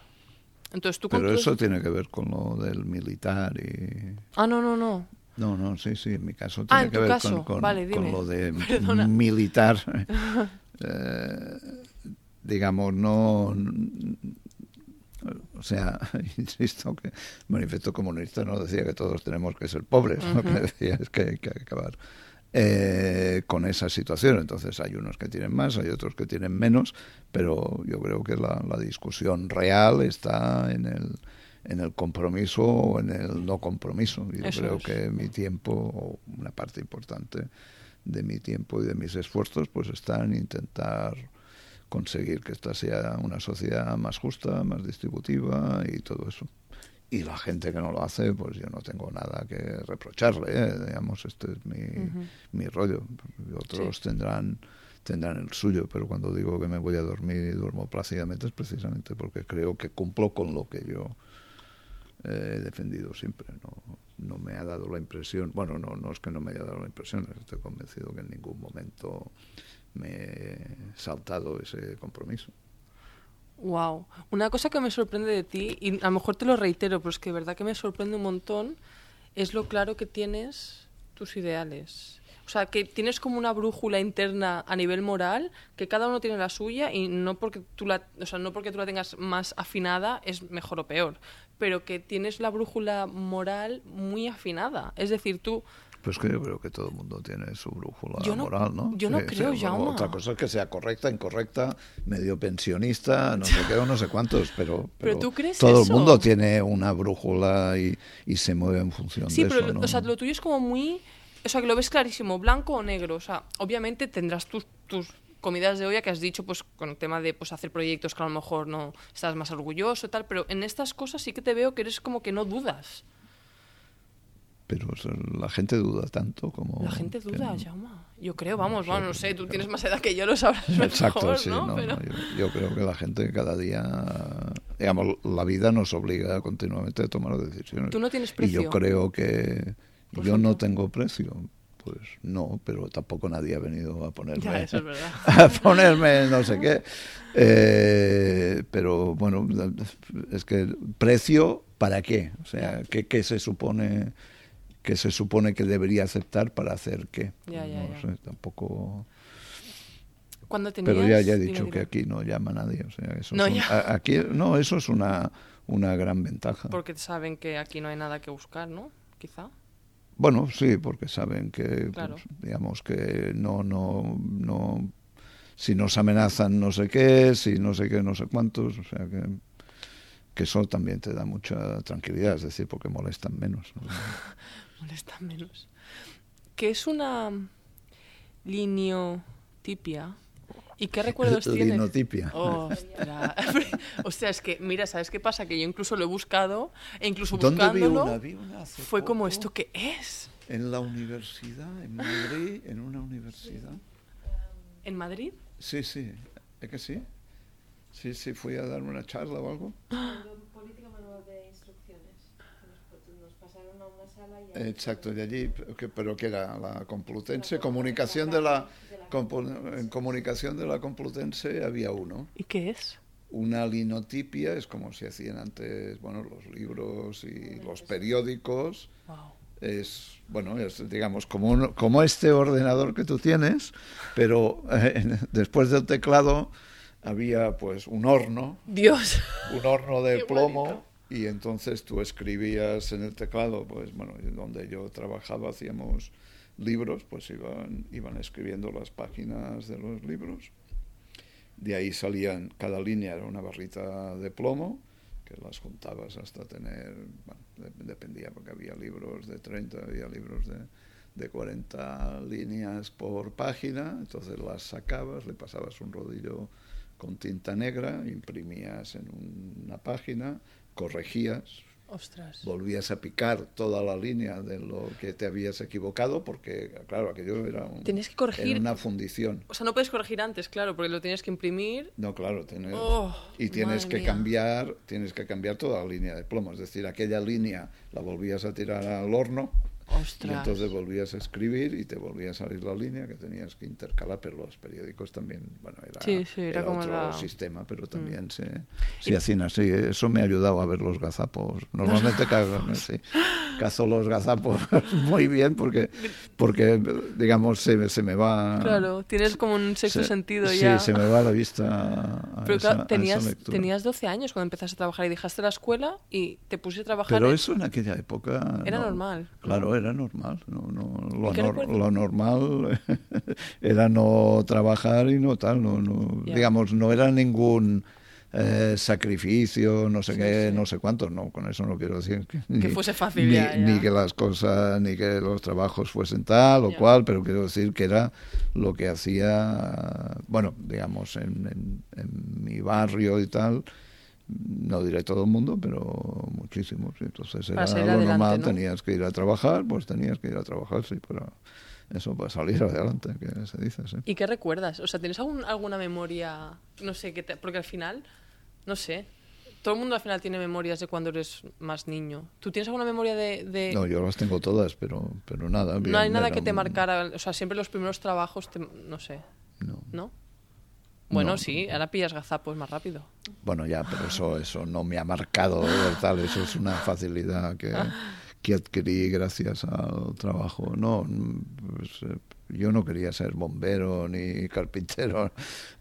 Entonces tú Pero eso tiene que ver con lo del militar y... Ah, no, no, no. No, no, sí, sí, en mi caso Ah, tiene en que ver con, con- Vale, con dime. lo de Perdona. militar. Eh, digamos, no... O sea, insisto que el manifiesto comunista no decía que todos tenemos que ser pobres, lo que decía es que hay que acabar eh, con esa situación. Entonces hay unos que tienen más, hay otros que tienen menos, pero yo creo que la, la discusión real está en el, en el compromiso o en el no compromiso. Y yo Eso creo es. que mi tiempo, o una parte importante de mi tiempo y de mis esfuerzos, pues está en intentar conseguir que esta sea una sociedad más justa, más distributiva y todo eso. Y la gente que no lo hace, pues yo no tengo nada que reprocharle, ¿eh? digamos, este es mi, mi rollo. Otros tendrán tendrán el suyo, pero cuando digo que me voy a dormir y duermo plácidamente es precisamente porque creo que cumplo con lo que yo he defendido siempre. No, no me ha dado la impresión, bueno, no, no es que no me haya dado la impresión, estoy convencido que en ningún momento me he saltado ese compromiso. Wow. Una cosa que me sorprende de ti, y a lo mejor te lo reitero, pero es que de verdad que me sorprende un montón, es lo claro que tienes tus ideales. O sea, que tienes como una brújula interna a nivel moral, que cada uno tiene la suya y no porque tú la, o sea, no porque tú la tengas más afinada es mejor o peor, pero que tienes la brújula moral muy afinada. Es decir, tú Pues que yo creo que todo el mundo tiene su brújula Yo no- moral, ¿no? yo no creo, bueno. Otra cosa es que sea correcta, incorrecta, medio pensionista, no sé qué no sé cuántos, pero, Pero ¿tú crees todo eso? el mundo tiene una brújula y, y se mueve en función Sí, de pero eso, lo- ¿no? o sea, lo tuyo es como muy... O sea, que lo ves clarísimo, blanco o negro. O sea, obviamente tendrás tus, tus comidas de olla que has dicho, pues, con el tema de pues, hacer proyectos que a lo mejor no estás más orgulloso y tal, pero en estas cosas sí que te veo que eres como que no dudas. Pero la gente duda tanto como... La gente duda, no- Jaume. Yo creo, vamos, sé, bueno, no sé, tú tienes más edad que yo, lo sabrás mejor, Exacto, sí, ¿no? no, Pero- no, yo, yo creo que la gente cada día, digamos, la vida nos obliga continuamente a tomar decisiones. Tú no tienes Y precio. yo creo que yo no tengo precio, Pues no, pero tampoco nadie ha venido a ponerme, Ya, eso es verdad. a ponerme no sé qué. Eh, pero bueno, es que precio, ¿para qué? O sea, ¿qué, qué se supone que se supone que debería aceptar para hacer qué? Ya, ya, no ya. sé, tampoco... Cuando tenías... Pero ya, ya he dicho dime. que aquí no llama nadie. O sea, eso No, es un- a- aquí, no, eso es una, una gran ventaja. Porque saben que aquí no hay nada que buscar, ¿no? Quizá. Bueno, sí, porque saben que, Claro. pues, digamos que no, no, no, si nos amenazan no sé qué, si no sé qué, no sé cuántos, o sea que, que eso también te da mucha tranquilidad, es decir, porque molestan menos. ¿no? Molesta menos. ¿Qué es una liniotipia? ¿Y qué recuerdos tienes? Linotipia. Ostras. o sea, es que, mira, ¿sabes qué pasa? Que yo incluso lo he buscado, e incluso ¿Dónde vi buscándolo, una? Vi una hace fue como, ¿esto qué es? En la universidad, en Madrid, en una universidad. ¿En Madrid? Sí, sí, ¿es que sí? Sí, sí, fui a dar una charla o algo. política manual de instrucciones. Nos, nos pasaron a una sala y ahí- Exacto, de allí, que- pero que era la Complutense, comunicación de la, en comunicación de la Complutense había uno. ¿Y qué es? Una linotipia es como se hacían antes, bueno, los libros y los periódicos. Wow. Es, bueno, es, digamos, como, un- como este ordenador que tú tienes, pero eh, después del teclado había pues un horno Dios. un horno de plomo. Y entonces tú escribías en el teclado, pues bueno, donde yo trabajaba hacíamos libros, pues iban, iban escribiendo las páginas de los libros. De ahí salían, cada línea era una barrita de plomo, que las juntabas hasta tener, bueno, de- dependía, porque había libros de 30, había libros de, de 40 líneas por página, entonces las sacabas, le pasabas un rodillo con tinta negra, imprimías en una página, corregías, Ostras. volvías a picar toda la línea de lo que te habías equivocado, porque claro, aquello era, un- Tenías que corregir. era una fundición. O sea, no puedes corregir antes, claro, porque lo tienes que imprimir. No, claro, tienes, Oh, y tienes que mía. cambiar, tienes que cambiar toda la línea de plomo, es decir, aquella línea la volvías a tirar al horno y Ostras. entonces volvías a escribir y te volvía a salir la línea que tenías que intercalar, pero los periódicos también, bueno, era, Sí, sí, era como otro la- Mm. sistema, pero también se, se hacían así. Eso me ha ayudado a ver los gazapos. Normalmente cago, sí, cazo los gazapos muy bien porque, porque digamos, se, se me va... Claro, tienes como un sexto se- sentido sí, ya. se me va la vista a, a Pero esa, claro, a esa tenías, tenías 12 años cuando empezaste a trabajar y dejaste la escuela y te pusiste a trabajar. Pero en- eso en aquella época... Era no. normal, ¿no? Claro, era normal. No, no, lo, normal era no trabajar y no tal. No, no, digamos, no era ningún eh, sacrificio, no sé Sí, qué, sí. no sé cuánto. No, con eso no quiero decir que, ni, fuese fácil ni, ya, ya. ni que las cosas, ni que los trabajos fuesen tal o Ya. cual, pero quiero decir que era lo que hacía, bueno, digamos, en, en- en mi barrio y tal. No diré todo el mundo, pero muchísimos. Entonces era lo adelante, normal, ¿no? tenías que ir a trabajar, pues tenías que ir a trabajar, sí, pero eso para salir adelante, que se dice, sí. ¿Y qué recuerdas? O sea, ¿tienes algún- alguna memoria? No sé, que te- porque al final, no sé. Todo el mundo al final tiene memorias de cuando eres más niño. ¿Tú tienes alguna memoria de...? de- No, yo las tengo todas, pero, pero nada. bien, no hay nada que te marcara, o sea, siempre los primeros trabajos, te- no sé, No. ¿no? Bueno, No. sí, ahora pillas gazapos más rápido. Bueno, ya, pero eso, eso no me ha marcado de tal, eso es una facilidad que, que adquirí gracias al trabajo. No, pues, eh, yo no quería ser bombero, ni carpintero,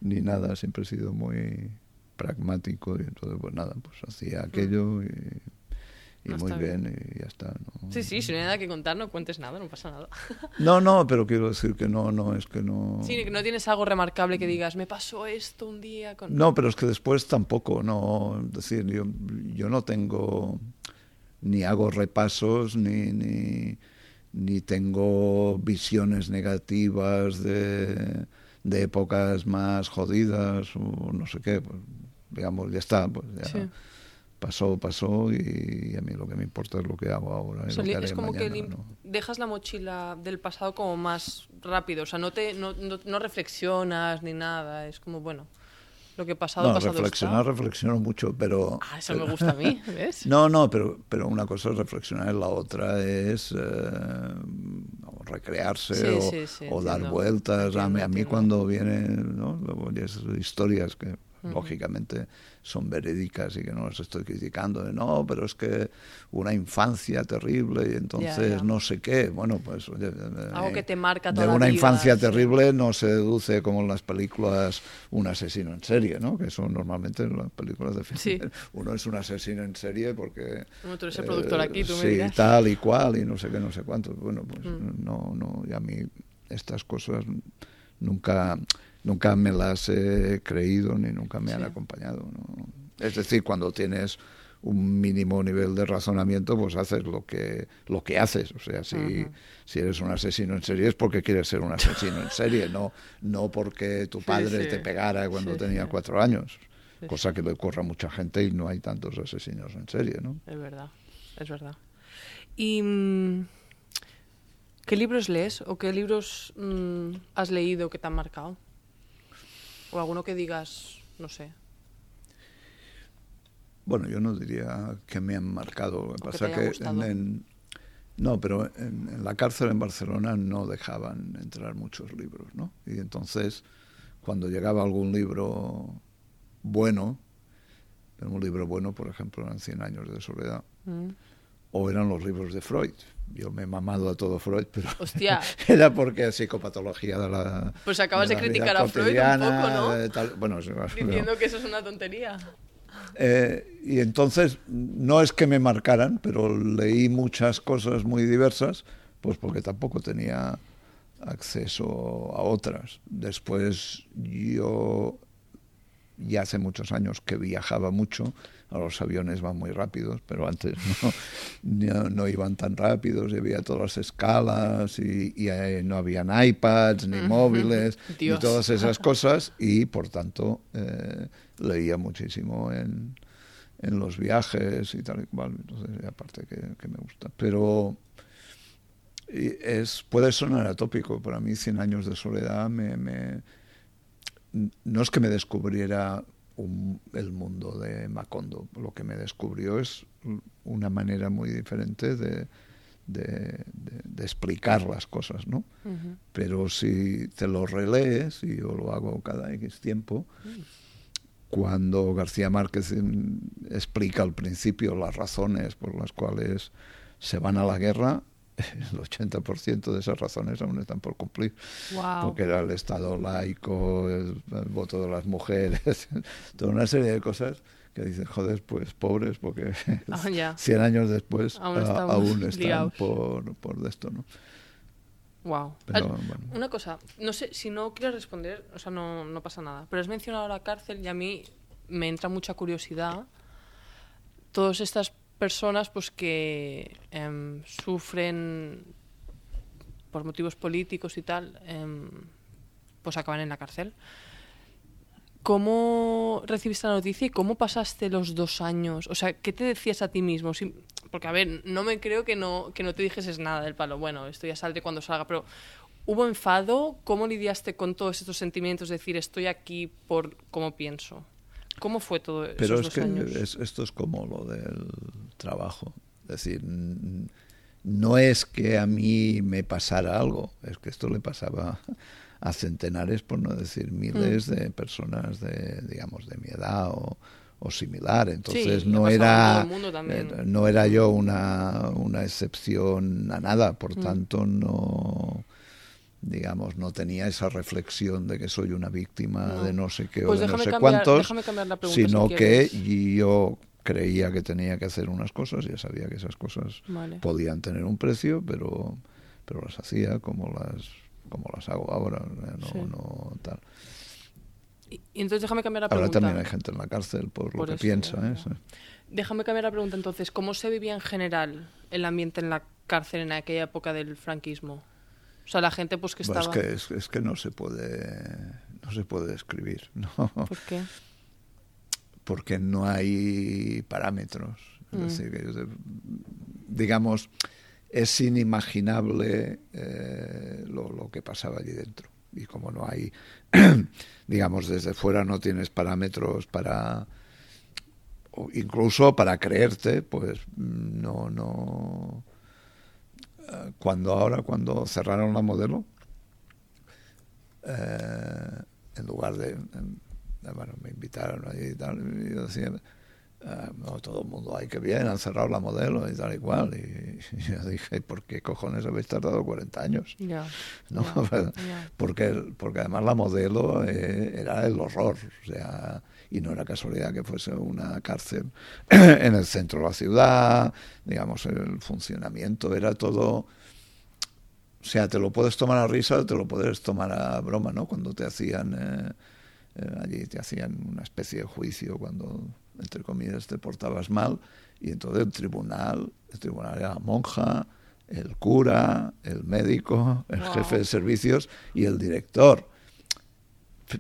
ni nada, siempre he sido muy pragmático y entonces pues nada, pues hacía aquello y, y No, muy está bien y ya está. ¿no? Sí, sí, si no hay nada que contar, no cuentes nada, no pasa nada. No, no, pero quiero decir que no, no, es que no... Sí, que no tienes algo remarcable que digas, me pasó esto un día con... No, pero es que después tampoco, no, es decir, yo, yo no tengo, ni hago repasos, ni, ni, ni tengo visiones negativas de, de épocas más jodidas o no sé qué, pues, digamos, ya está, pues ya Sí. Pasó, pasó y, a mí lo que me importa es lo que hago ahora y O sea, lo que li- haré es como que mañana, lim- ¿no? dejas la mochila del pasado como más rápido, o sea, no te no, no, no reflexionas ni nada, es como, bueno, Lo que pasado, no, pasado reflexionar, está. reflexiono mucho, pero... Ah, eso me gusta a mí, ¿ves? No, no, pero, pero una cosa es reflexionar, la otra es eh, recrearse Sí, o, sí, sí, o dar entiendo. vueltas. a mí, a cuando vienen ¿no? Historias que lógicamente son verídicas y que no las estoy criticando, de no, pero es que una infancia terrible y entonces no sé qué. Bueno, pues oye, Algo eh, que te marca de toda la una vida, infancia sí. terrible no se deduce como en las películas un asesino en serie, ¿no? Que son normalmente las películas de Sí. Uno es un asesino en serie porque... Bueno, tú eres el productor aquí, tú me sí, dirás. tal y cual y no sé qué, no sé cuánto. Bueno, pues Mm. no, no, y a mí estas cosas nunca, nunca me las he creído ni nunca me han acompañado. ¿no? Es decir, cuando tienes un mínimo nivel de razonamiento, pues haces lo que lo que haces. O sea, si, si eres un asesino en serie es porque quieres ser un asesino en serie, no, no porque tu padre sí. te pegara cuando Sí, tenía cuatro años. Cosa que le ocurre a mucha gente y no hay tantos asesinos en serie, ¿no? Es verdad, es verdad. ¿Y mm, qué libros lees o qué libros mm, has leído que te han marcado? O alguno que digas, no sé. Bueno, yo no diría que me han marcado. Lo que O que pasa que gustado. en, en- no, pero en, en la cárcel en Barcelona no dejaban entrar muchos libros, ¿no? Y entonces, cuando llegaba algún libro bueno, un libro bueno, por ejemplo, eran Cien años de soledad, Mm. O eran los libros de Freud. Yo me he mamado a todo Freud, pero Hostia. era porque es psicopatología de la. Pues acabas de la criticar a Freud un poco, ¿no? de tal- bueno, sí, pero- Diciendo que eso es una tontería. eh, y entonces, no es que me marcaran, pero leí muchas cosas muy diversas, pues porque tampoco tenía acceso a otras. Después yo, ya hace muchos años que viajaba mucho, ahora los aviones van muy rápidos, pero antes no, no, no iban tan rápidos, y había todas las escalas y, y, eh, no habían iPads, ni móviles, Dios. ni todas esas cosas, y por tanto eh, leía muchísimo en, en los viajes y tal y cual, entonces aparte que, que me gusta. Pero es, puede sonar atópico, para mí 100 años de soledad me, me- no es que me descubriera un- el mundo de Macondo, lo que me descubrió es una manera muy diferente de, de- de- de explicar las cosas, ¿no? Pero si te lo relees, y yo lo hago cada X tiempo, cuando García Márquez mm, explica al principio las razones por las cuales se van a la guerra, el 80% de esas razones aún están por cumplir. Wow. Porque era el Estado laico, el, el voto de las mujeres, toda una serie de cosas que dicen, joder, pues pobres, porque Ah, ya. 100 años después Aún a- estamos aún están liados. por, por de esto, ¿no? Wow. Pero, Has- bueno. Una cosa, no sé, si no quieres responder, o sea, no, no pasa nada. Pero has mencionado la cárcel y a mí me entra mucha curiosidad. Todas estas personas pues que em, sufren por motivos políticos y tal, em, pues acaban en la cárcel. ¿Cómo recibiste la noticia y cómo pasaste los dos años? O sea, ¿qué te decías a ti mismo? Porque, a ver, no me creo que no, que no te dijeses nada del palo. Bueno, esto ya salte cuando salga, pero ¿hubo enfado? ¿Cómo lidiaste con todos estos sentimientos? Decir, estoy aquí por cómo pienso. ¿Cómo fue todo Pero esos es que esto es como lo del trabajo. Es decir, no es que a mí me pasara algo, es que esto le pasaba a centenares, por no decir miles, Mm. de personas de, digamos, de mi edad o, o similar. Entonces no era eh, no era yo una, una excepción a nada, por Mm. tanto no digamos no tenía esa reflexión de que soy una víctima No. de no sé qué Pues o de no sé cambiar- cuántos sino si que yo creía que tenía que hacer unas cosas ya sabía que esas cosas Vale. podían tener un precio pero pero las hacía como las como las hago ahora no, Sí. no tal Y, y entonces déjame cambiar la ahora pregunta. también hay gente en la cárcel por, Por lo que eso, piensa ¿eh? Déjame cambiar la pregunta entonces. ¿Cómo se vivía en general el ambiente en la cárcel en aquella época del franquismo? O sea, la gente pues que Bueno, estaba... es que es, es que no se puede no se puede describir no ¿Por qué? porque no hay parámetros. Es Mm. decir, te- digamos, es inimaginable eh, lo, lo que pasaba allí dentro. y como no hay, digamos, desde fuera no tienes parámetros para, incluso para creerte, pues no, no. Eh, cuando ahora, cuando cerraron la modelo, eh, en lugar de, bueno, me invitaron allí y tal, y yo decía, no, todo el mundo, ay, que bien, han cerrado la modelo y tal y cual. Y, yo dije, ¿por qué cojones habéis tardado 40 años? ¿No? Porque, porque además la modelo eh, era el horror, o sea, y no era casualidad que fuese una cárcel en el centro de la ciudad, digamos, el funcionamiento era todo... O sea, te lo puedes tomar a risa o te lo puedes tomar a broma, ¿no? Cuando te hacían... Eh, eh, allí te hacían una especie de juicio cuando entre comillas, te portabas mal, y entonces el tribunal, el tribunal era la monja, el cura, el médico, el jefe de servicios y el director.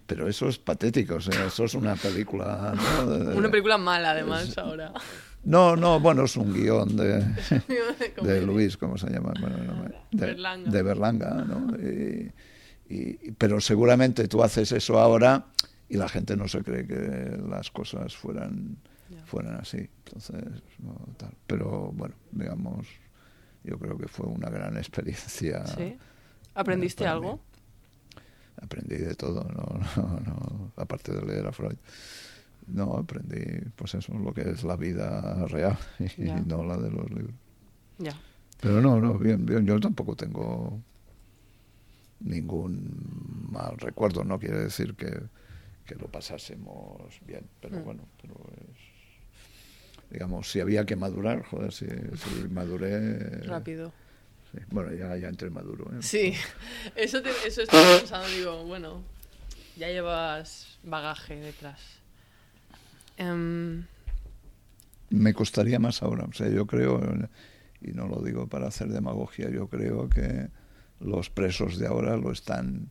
Pero eso es patético, o sea, eso es una película... una película mala, además, ahora. No, no, bueno, es un guion de, de Luis, ¿cómo se llama? Bueno, de, Berlanga. de Berlanga, ¿no? y, pero seguramente tú haces eso ahora y la gente no se cree que las cosas fueran fueran así entonces tal. pero bueno digamos yo creo que fue una gran experiencia ¿Sí? aprendiste algo aprendí de todo no, no, no, aparte de leer a Freud no aprendí pues eso lo que es la vida real y, no la de los libros ya pero no no bien bien yo tampoco tengo ningún mal recuerdo no quiere decir que que lo pasásemos bien. Pero mm. bueno, pero es, digamos, si había que madurar, joder, si, maduré... Rápido. Bueno, ya, ya entré maduro. ¿eh? Sí, eso, eso estoy pensando, digo, bueno, ya llevas bagaje detrás. Em, Me costaría más ahora, o sea, yo creo, y no lo digo para hacer demagogia, yo creo que los presos de ahora lo están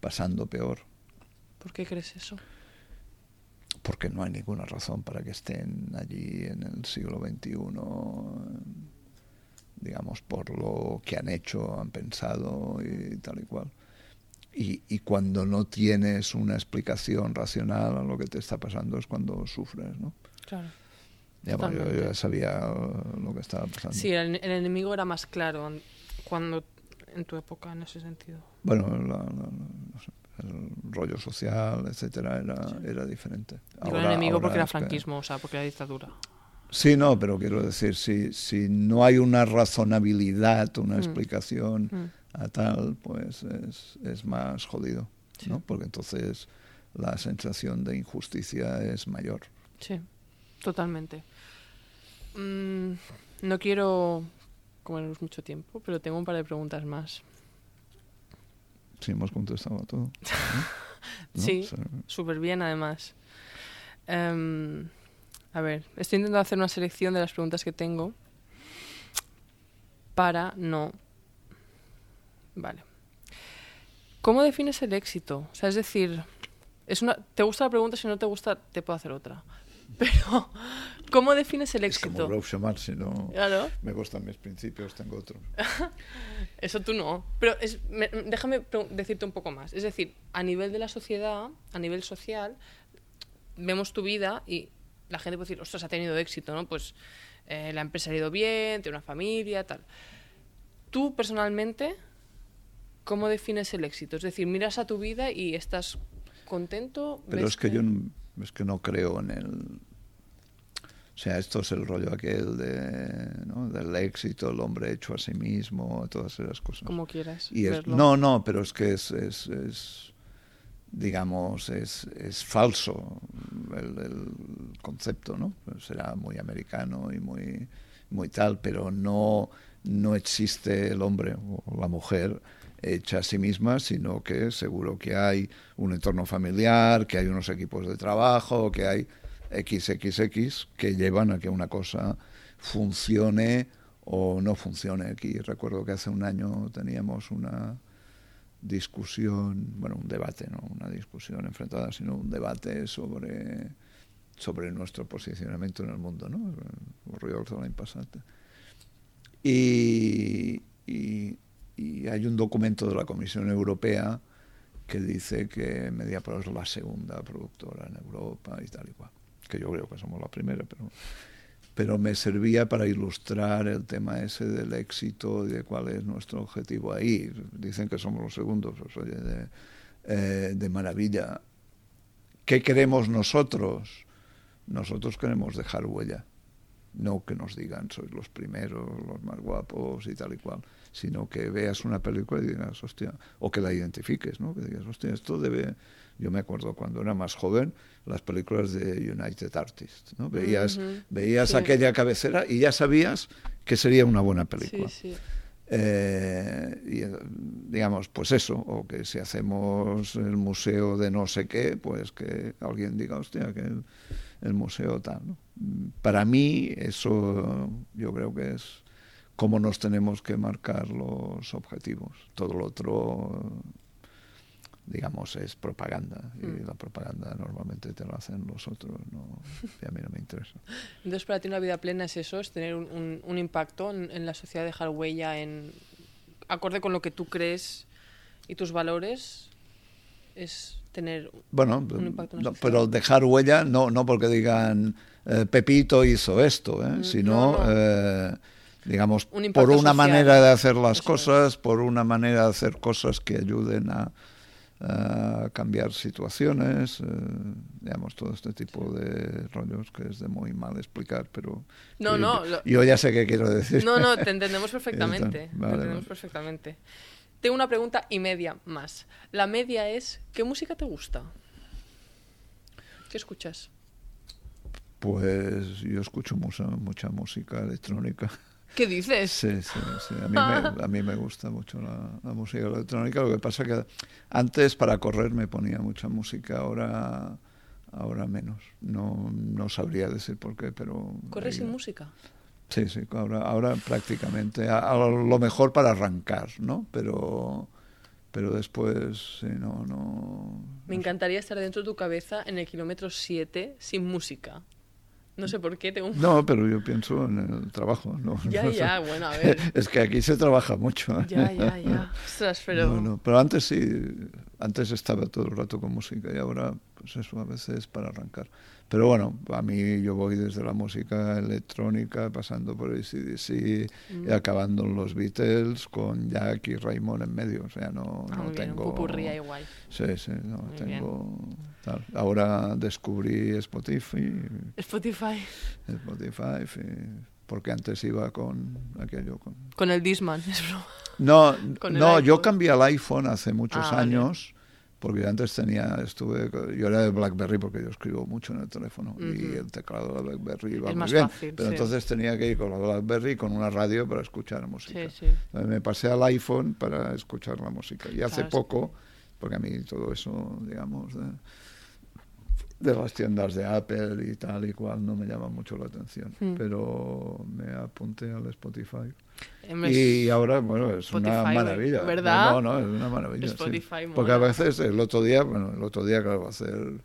pasando peor ¿Por qué crees eso? Porque no hay ninguna razón para que estén allí en el siglo XXI, digamos, por lo que han hecho, han pensado y tal y cual. Y, cuando no tienes una explicación racional a lo que te está pasando es cuando sufres, ¿no? Claro. Ya, yo, ya sabía lo que estaba pasando. Sí, el, enemigo era más claro cuando en tu época en ese sentido. Bueno, la, el rollo social, etcétera, era, era diferente. Ahora, el enemigo porque era franquismo, o sea, porque era dictadura. Sí, no, pero quiero decir, si, si no hay una razonabilidad, una mm. explicación mm. a tal, pues es, es más jodido, ¿no? Porque entonces la sensación de injusticia es mayor. Sí, totalmente. Mm, no quiero comernos mucho tiempo, pero tengo un par de preguntas más. Sí, hemos contestado a todo. sí, súper bien además. Em, a ver, estoy intentando hacer una selección de las preguntas que tengo para no... Vale. ¿Cómo defines el éxito? O sea, es decir, es una, ¿te gusta la pregunta? Si no te gusta, te puedo hacer otra. Pero, ¿cómo defines el éxito? Es como si no me gustan mis principios, tengo otros. Eso tú no. Pero es, déjame decirte un poco más. Es decir, a nivel de la sociedad, a nivel social, vemos tu vida y la gente puede decir, ostras, ha tenido éxito, ¿no? Pues eh, la empresa ha ido bien, tiene una familia, tal. Tú, personalmente, ¿cómo defines el éxito? Es decir, miras a tu vida y estás contento. Pero es que yo es que no creo en el... O sea, esto es el rollo aquel de, ¿no? del éxito, el hombre hecho a sí mismo, todas esas cosas. Como quieras. Y no, no, pero es que es, es, es digamos, es, es falso el, concepto, ¿no? Será muy americano y muy, muy tal, pero no, no existe el hombre o la mujer hecha a sí misma, sino que seguro que hay un entorno familiar, que hay unos equipos de trabajo, que hay XXX que llevan a que una cosa funcione o no funcione. Aquí recuerdo que hace un año teníamos una discusión, bueno, un debate, no una discusión enfrentada, sino un debate sobre, sobre nuestro posicionamiento en el mundo, ¿no? Ocurrió el año pasado. Y, y, y hay un documento de la Comisión Europea que dice que Mediapro es la segunda productora en Europa y tal y cual. Que yo creo que somos la primera, pero, pero me servía para ilustrar el tema ese del éxito y de cuál es nuestro objetivo ahí. Dicen que somos los segundos, pues oye, de, eh, de maravilla. ¿Qué queremos nosotros? Nosotros queremos dejar huella no que nos digan sois los primeros, los más guapos y tal y cual, sino que veas una película y digas, hostia, o que la identifiques, ¿no? Que digas, hostia, esto debe... Yo me acuerdo cuando era más joven, las películas de United Artists, ¿no? Veías, veías Sí. aquella cabecera y ya sabías que sería una buena película. Sí, sí. Eh, y, digamos, pues eso, o que si hacemos el museo de no sé qué, pues que alguien diga, hostia, que el, el museo tal. ¿no? Para mí eso yo creo que es cómo nos tenemos que marcar los objetivos. Todo lo otro, digamos, es propaganda, y Mm. la propaganda normalmente te lo hacen los otros, no, y a mí no me interesa. Entonces, para ti una vida plena es eso, es tener un, un- un impacto en, en la sociedad, dejar huella en acorde con lo que tú crees y tus valores, es tener... Bueno, un impacto en la no, pero dejar huella no, no porque digan eh, Pepito hizo esto, ¿eh? sino, Mm, no, no. eh, digamos, Un por una social. manera de hacer las Eso cosas, por una manera de hacer cosas que ayuden a, a cambiar situaciones, eh, digamos, todo este tipo de rollos que es de muy mal explicar, pero No, que no, yo, lo- yo ya sé qué quiero decir. No, no, te entendemos perfectamente. te entendemos vale. perfectamente. Tengo una pregunta y media más. La media es, ¿qué música te gusta? ¿Qué escuchas? Pues yo escucho mucha, mucha música electrónica. ¿Qué dices? Sí, sí, sí. A mí, me, a mí me gusta mucho la, la música electrónica. Lo que pasa que antes para correr me ponía mucha música, ahora, ahora menos. No, no sabría decir por qué, pero... ¿Corres sin música? Sí, sí, ahora, ahora prácticamente. A, a lo mejor para arrancar, ¿no? Pero, pero después, sí, no, no... Me encantaría estar dentro de tu cabeza en el kilómetro 7 sin música. No sé por qué, tengo un... No, pero yo pienso en el trabajo, ¿no? Ya, No sé. ya, bueno, a ver. Es que aquí se trabaja mucho. ¿eh? Ya, ya, ya. Ostras, pero... No, no, pero antes sí, antes estaba todo el rato con música y ahora, pues eso, a veces para arrancar. Pero bueno, a mí yo voy desde la música electrónica, pasando por ACDC Mm. y acabando en los Beatles con Jack y Raymond en medio. O sea, no, Ah, no muy bien, un tengo... guay. Sí, sí, no Muy tengo... tal. Ahora descubrí Spotify, Spotify. Spotify, y- porque antes iba con aquello, con Con el Disman, no, el no, yo cambié al iPhone hace muchos Ah, años, porque yo antes tenía, estuve, yo era de BlackBerry porque yo escribo mucho en el teléfono y el teclado de la BlackBerry iba Es muy bien, fácil, pero sí. entonces tenía que ir con la BlackBerry y con una radio para escuchar música. Sí, sí. Entonces me pasé al iPhone para escuchar la música y hace Claro, poco, porque a mí todo eso, digamos, de, de las tiendas de Apple y tal y cual no me llama mucho la atención, Mm. pero me apunté al Spotify. Em, Y ahora, bueno, es una maravilla. ¿verdad? No, no, es una maravilla. sí. Porque a veces el otro día, bueno, el otro día, claro, hacer,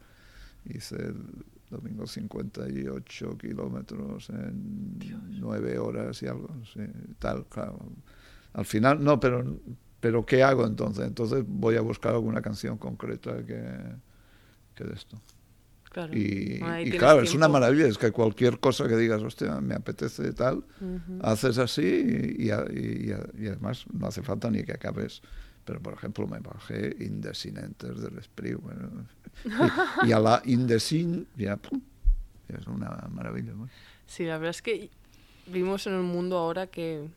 hice el domingo 58 kilómetros en nueve horas y algo, sí, tal, claro. Al final, no, pero, pero ¿qué hago entonces? Entonces voy a buscar alguna canción concreta que, que de esto. Claro. Y, Ahí y tienes claro, es una maravilla, es que cualquier cosa que digas, hostia, me apetece tal, haces así y, y, y- y además no hace falta ni que acabes. Pero, por ejemplo, me bajé Indesinentes del bueno, y, y a la Indesin, ya, pum, es una maravilla. ¿no? Sí, la verdad es que vivimos en un mundo ahora que,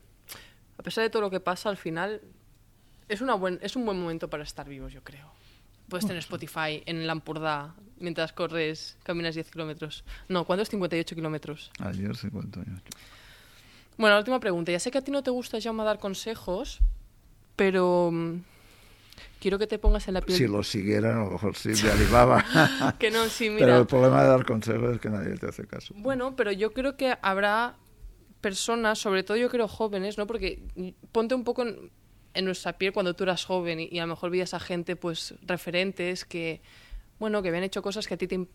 a pesar de todo lo que pasa, al final es, una buen, es un buen momento para estar vivos, yo creo. Puedes tener Spotify en Lampurdá mientras corres, caminas 10 kilómetros. No, ¿cuántos? 58 kilómetros. Ayer 58. Bueno, la última pregunta. Ya sé que a ti no te gusta, Jaume, dar consejos, pero mm, quiero que te pongas en la piel... Si lo siguieran, a lo mejor sí me animaba. Que no, sí, Pero mira. el problema de dar consejos es que nadie te hace caso. Bueno, pero yo creo que habrá personas, sobre todo yo creo jóvenes, ¿no? Porque ponte un poco en, en nuestra piel cuando tú eras joven y, y a lo mejor veías a gente, pues, referentes que, bueno, que habían hecho cosas que a ti te,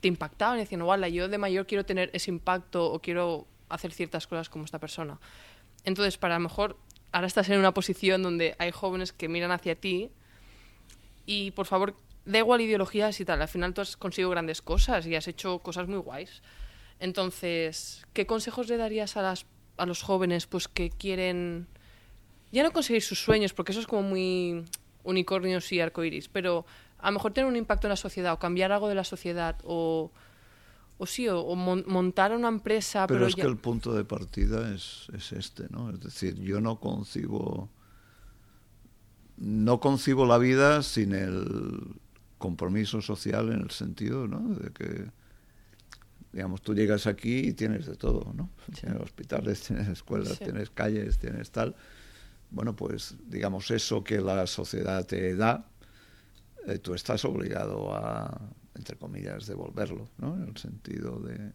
te impactaban y decían, guala, yo de mayor quiero tener ese impacto o quiero hacer ciertas cosas como esta persona. Entonces, para mejor ahora estás en una posición donde hay jóvenes que miran hacia ti y por favor, da igual ideologías y tal, al final tú has conseguido grandes cosas y has hecho cosas muy guays. Entonces, ¿qué consejos le darías a los jóvenes pues que quieren ya no conseguir sus sueños, porque eso es como muy unicornios y arcoiris, pero a lo mejor tener un impacto en la sociedad o cambiar algo de la sociedad o, o sí, o, montar una empresa. Pero, es que el punto de partida es, es este, ¿no? Es decir, yo no concibo no concibo la vida sin el compromiso social en el sentido ¿no? de que digamos tú llegas aquí y tienes de todo no tienes hospitales tienes escuelas tienes calles tienes tal bueno, pues digamos eso que la sociedad te da, eh, tú estás obligado a, entre comillas, devolverlo, ¿no? En el sentido de,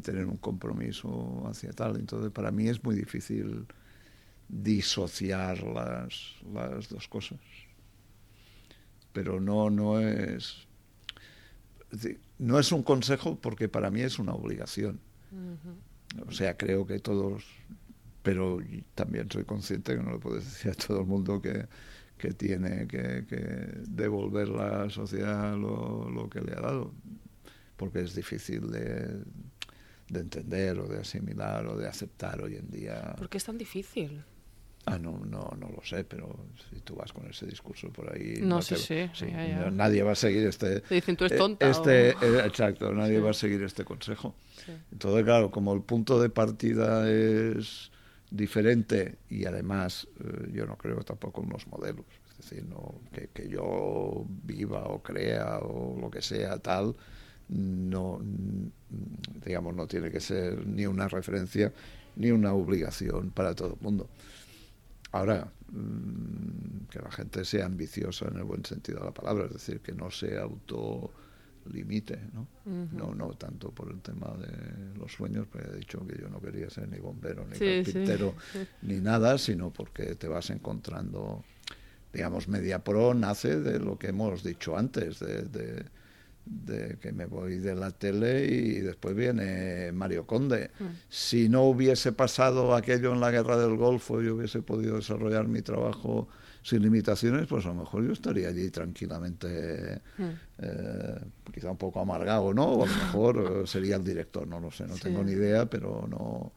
tener un compromiso hacia tal. Entonces, para mí es muy difícil disociar las, las dos cosas. Pero no, no es... No es un consejo porque para mí es una obligación. O sea, creo que todos pero también soy consciente que no le puedes decir a todo el mundo que, que tiene que, devolver la sociedad lo, lo, que le ha dado, porque es difícil de, de, entender o de asimilar o de aceptar hoy en día. ¿Por qué es tan difícil? Ah, no, no, no lo sé, pero si tú vas con ese discurso por ahí... No, sé, sí, sí, Nadie va a seguir este... Te dicen, tú eres tonta. Este, eh, exacto, nadie va a seguir este consejo. Entonces, claro, como el punto de partida es diferente y además eh, yo no creo tampoco en los modelos. Es decir, no, que, que, yo viva o crea o lo que sea tal, no, digamos, no tiene que ser ni una referencia ni una obligación para todo el mundo. Ahora, mm, que la gente sea ambiciosa en el buen sentido de la palabra, es decir, que no se auto limite, ¿no? No, no tanto por el tema de los sueños, porque he dicho que yo no quería ser ni bombero, ni carpintero, ni nada, sino porque te vas encontrando, digamos, Media Pro nace de lo que hemos dicho antes, de, de, que me voy de la tele y después viene Mario Conde. Mm. Si no hubiese pasado aquello en la guerra del Golfo, yo hubiese podido desarrollar mi trabajo sin limitaciones, pues a lo mejor yo estaría allí tranquilamente, eh, quizá un poco amargado, ¿no? O a lo mejor eh, sería el director, no lo sé, no tengo ni idea, pero no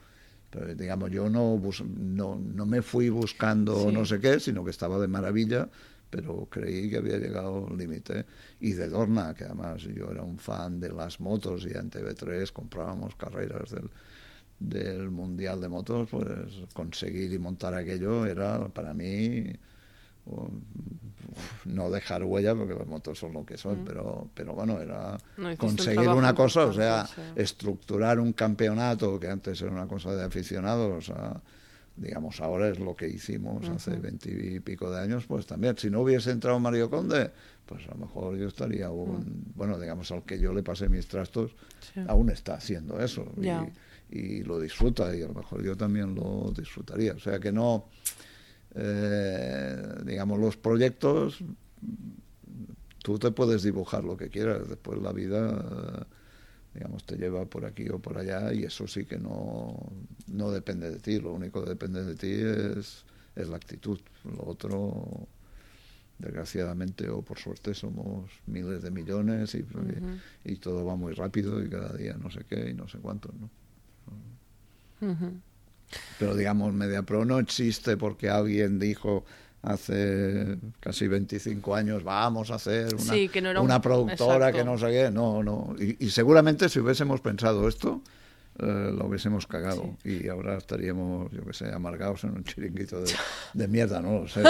digamos, yo no, no, no me fui buscando no sé qué, sino que estaba de maravilla, pero creí que había llegado al límite. Y de Dorna, que además yo era un fan de las motos y en TV3 comprábamos carreras del, del Mundial de Motos, pues conseguir y montar aquello era para mí no dejar huella porque las motos son lo que son, mm. pero, pero bueno, era conseguir una cosa, o sea, estructurar un campeonato que antes era una cosa de aficionados, o sea, digamos, ahora es lo que hicimos hace veintipico de años, pues también, si no hubiese entrado Mario Conde, pues a lo mejor yo estaría aún, mm. bueno, digamos, al que yo le pasé mis trastos, aún está haciendo eso y, y lo disfruta y a lo mejor yo también lo disfrutaría, o sea que no eh, digamos, los proyectos, tú te puedes dibujar lo que quieras, después la vida, digamos, te lleva por aquí o por allá y eso sí que no, no depende de ti, lo único que depende de ti es, es la actitud, lo otro desgraciadamente o por suerte somos miles de millones y, y, todo va muy rápido y cada día no sé qué y no sé cuánto, ¿no? Pero digamos, MediaPro no existe porque alguien dijo hace casi 25 años vamos a hacer una, una productora que no sé qué. No, no. Y, seguramente si hubiésemos pensado esto, eh, lo hubiésemos cagado y ahora estaríamos, yo qué sé, amargados en un chiringuito de, mierda, no lo sé.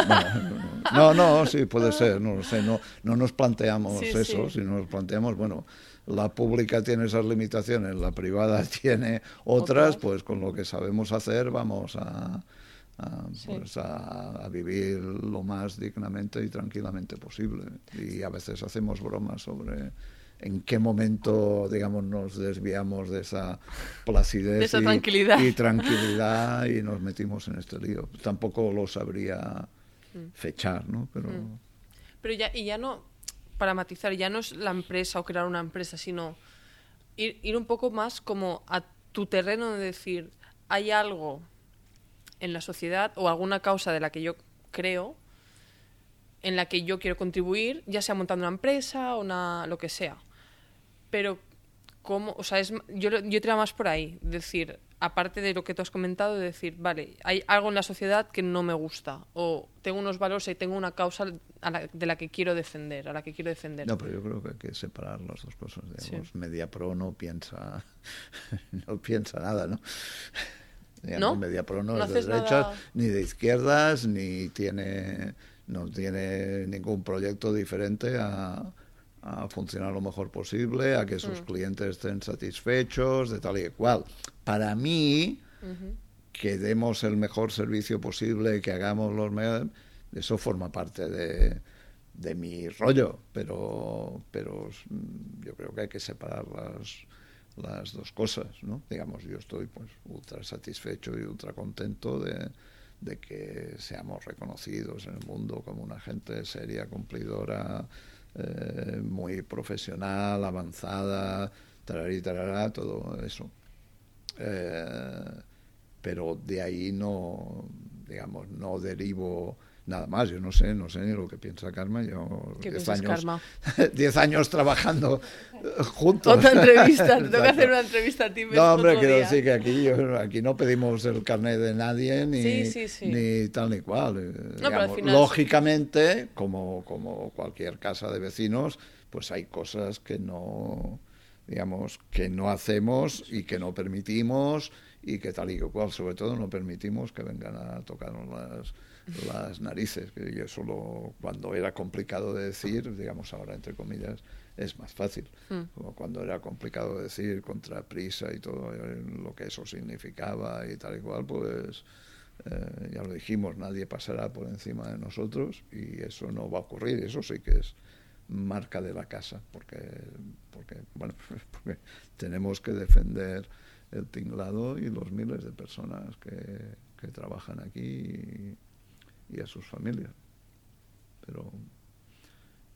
no, no, sí, puede ser, no lo sé. No, no nos planteamos eso, sino nos planteamos, bueno, la pública tiene esas limitaciones, la privada tiene otras, pues con lo que sabemos hacer vamos a, pues a, vivir lo más dignamente y tranquilamente posible. Y a veces hacemos bromas sobre en qué momento, digamos, nos desviamos de esa placidez y, tranquilidad. y, tranquilidad y nos metimos en este lío. Tampoco lo sabría mm. fechar, ¿no? Pero, mm. Pero ya, y ya no, para matizar, ya no es la empresa o crear una empresa, sino ir, ir un poco más como a tu terreno de decir, hay algo en la sociedad o alguna causa de la que yo creo en la que yo quiero contribuir, ya sea montando una empresa o una, lo que sea. Pero, ¿cómo? O sea, es, yo, yo tiro más por ahí. Decir, aparte de lo que tú has comentado, de decir, vale, hay algo en la sociedad que no me gusta. O tengo unos valores y tengo una causa de la que quiero defender, a la que quiero defender. No, pero yo creo que hay que separar las dos cosas. Digamos, Media Pro no piensa, no piensa nada, ¿no? ¿No? Media Pro no, es de derechas, ni de izquierdas, ni tiene no tiene ningún proyecto diferente a, funcionar lo mejor posible, a que sus mm. clientes estén satisfechos, de tal y cual. Para mí, que demos el mejor servicio posible, que hagamos los mejores, eso forma parte de, de mi rollo, pero, pero yo creo que hay que separar las, las dos cosas, ¿no? Digamos, yo estoy pues ultra satisfecho y ultra contento de, de que seamos reconocidos en el mundo como una gente seria, cumplidora, eh, muy profesional, avanzada, tararí, tarará, todo eso. Eh, pero de ahí no, digamos, no derivo nada más. Yo no sé, no sé ni lo que piensa Karma. Yo diez años, diez años trabajando juntos. Otra entrevista, te tengo que hacer una entrevista a ti. No, hombre, quiero decir que aquí, aquí no pedimos el carnet de nadie ni, ni tal ni cual. Eh, lógicamente, como, como cualquier casa de vecinos, pues hay cosas que no digamos que no hacemos y que no permitimos y que tal y cual sobre todo no permitimos que vengan a tocarnos las las narices, que yo solo cuando era complicado de decir, digamos ahora entre comillas, es más fácil. Mm. Como cuando era complicado de decir contra prisa y todo lo que eso significaba y tal y cual, pues eh, ya lo dijimos, nadie pasará por encima de nosotros y eso no va a ocurrir, eso sí que es marca de la casa, porque, porque bueno, porque tenemos que defender el tinglado y los miles de personas que, que trabajan aquí y, y a sus familias. Pero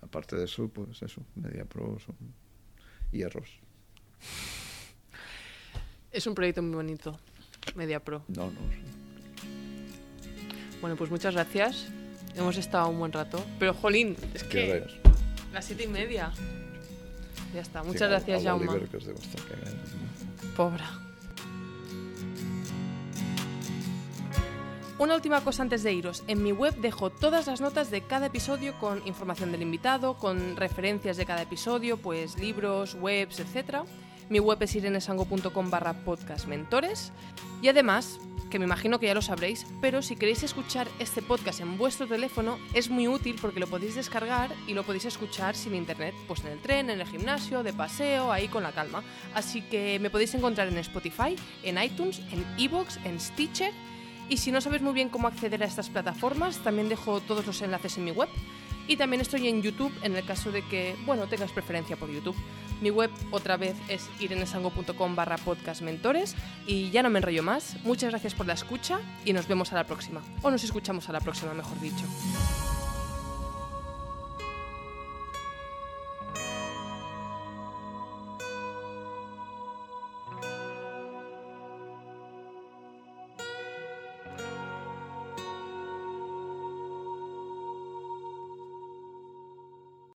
aparte de eso, pues eso, Media Pro son hierros. Es un proyecto muy bonito, Media Pro. No, no. Bueno, pues muchas gracias. Hemos estado un buen rato. Pero, Jolín, es que... Las siete y media. Ya está. Muchas gracias, Jaume. Pobre. Una última cosa antes de iros. En mi web dejo todas las notas de cada episodio con información del invitado, con referencias de cada episodio, pues libros, webs, etc. Mi web es irenesango.com barra. Y además, que me imagino que ya lo sabréis, pero si queréis escuchar este podcast en vuestro teléfono es muy útil porque lo podéis descargar y lo podéis escuchar sin internet, pues en el tren, en el gimnasio, de paseo, ahí con la calma. Así que me podéis encontrar en Spotify, en iTunes, en Evox, en Stitcher y si no sabes muy bien cómo acceder a estas plataformas, también dejo todos los enlaces en mi web. Y también estoy en YouTube en el caso de que, bueno, tengas preferencia por YouTube. Mi web otra vez es irenesango.com barra podcastmentores y ya no me enrollo más. Muchas gracias por la escucha y nos vemos a la próxima. O nos escuchamos a la próxima, mejor dicho.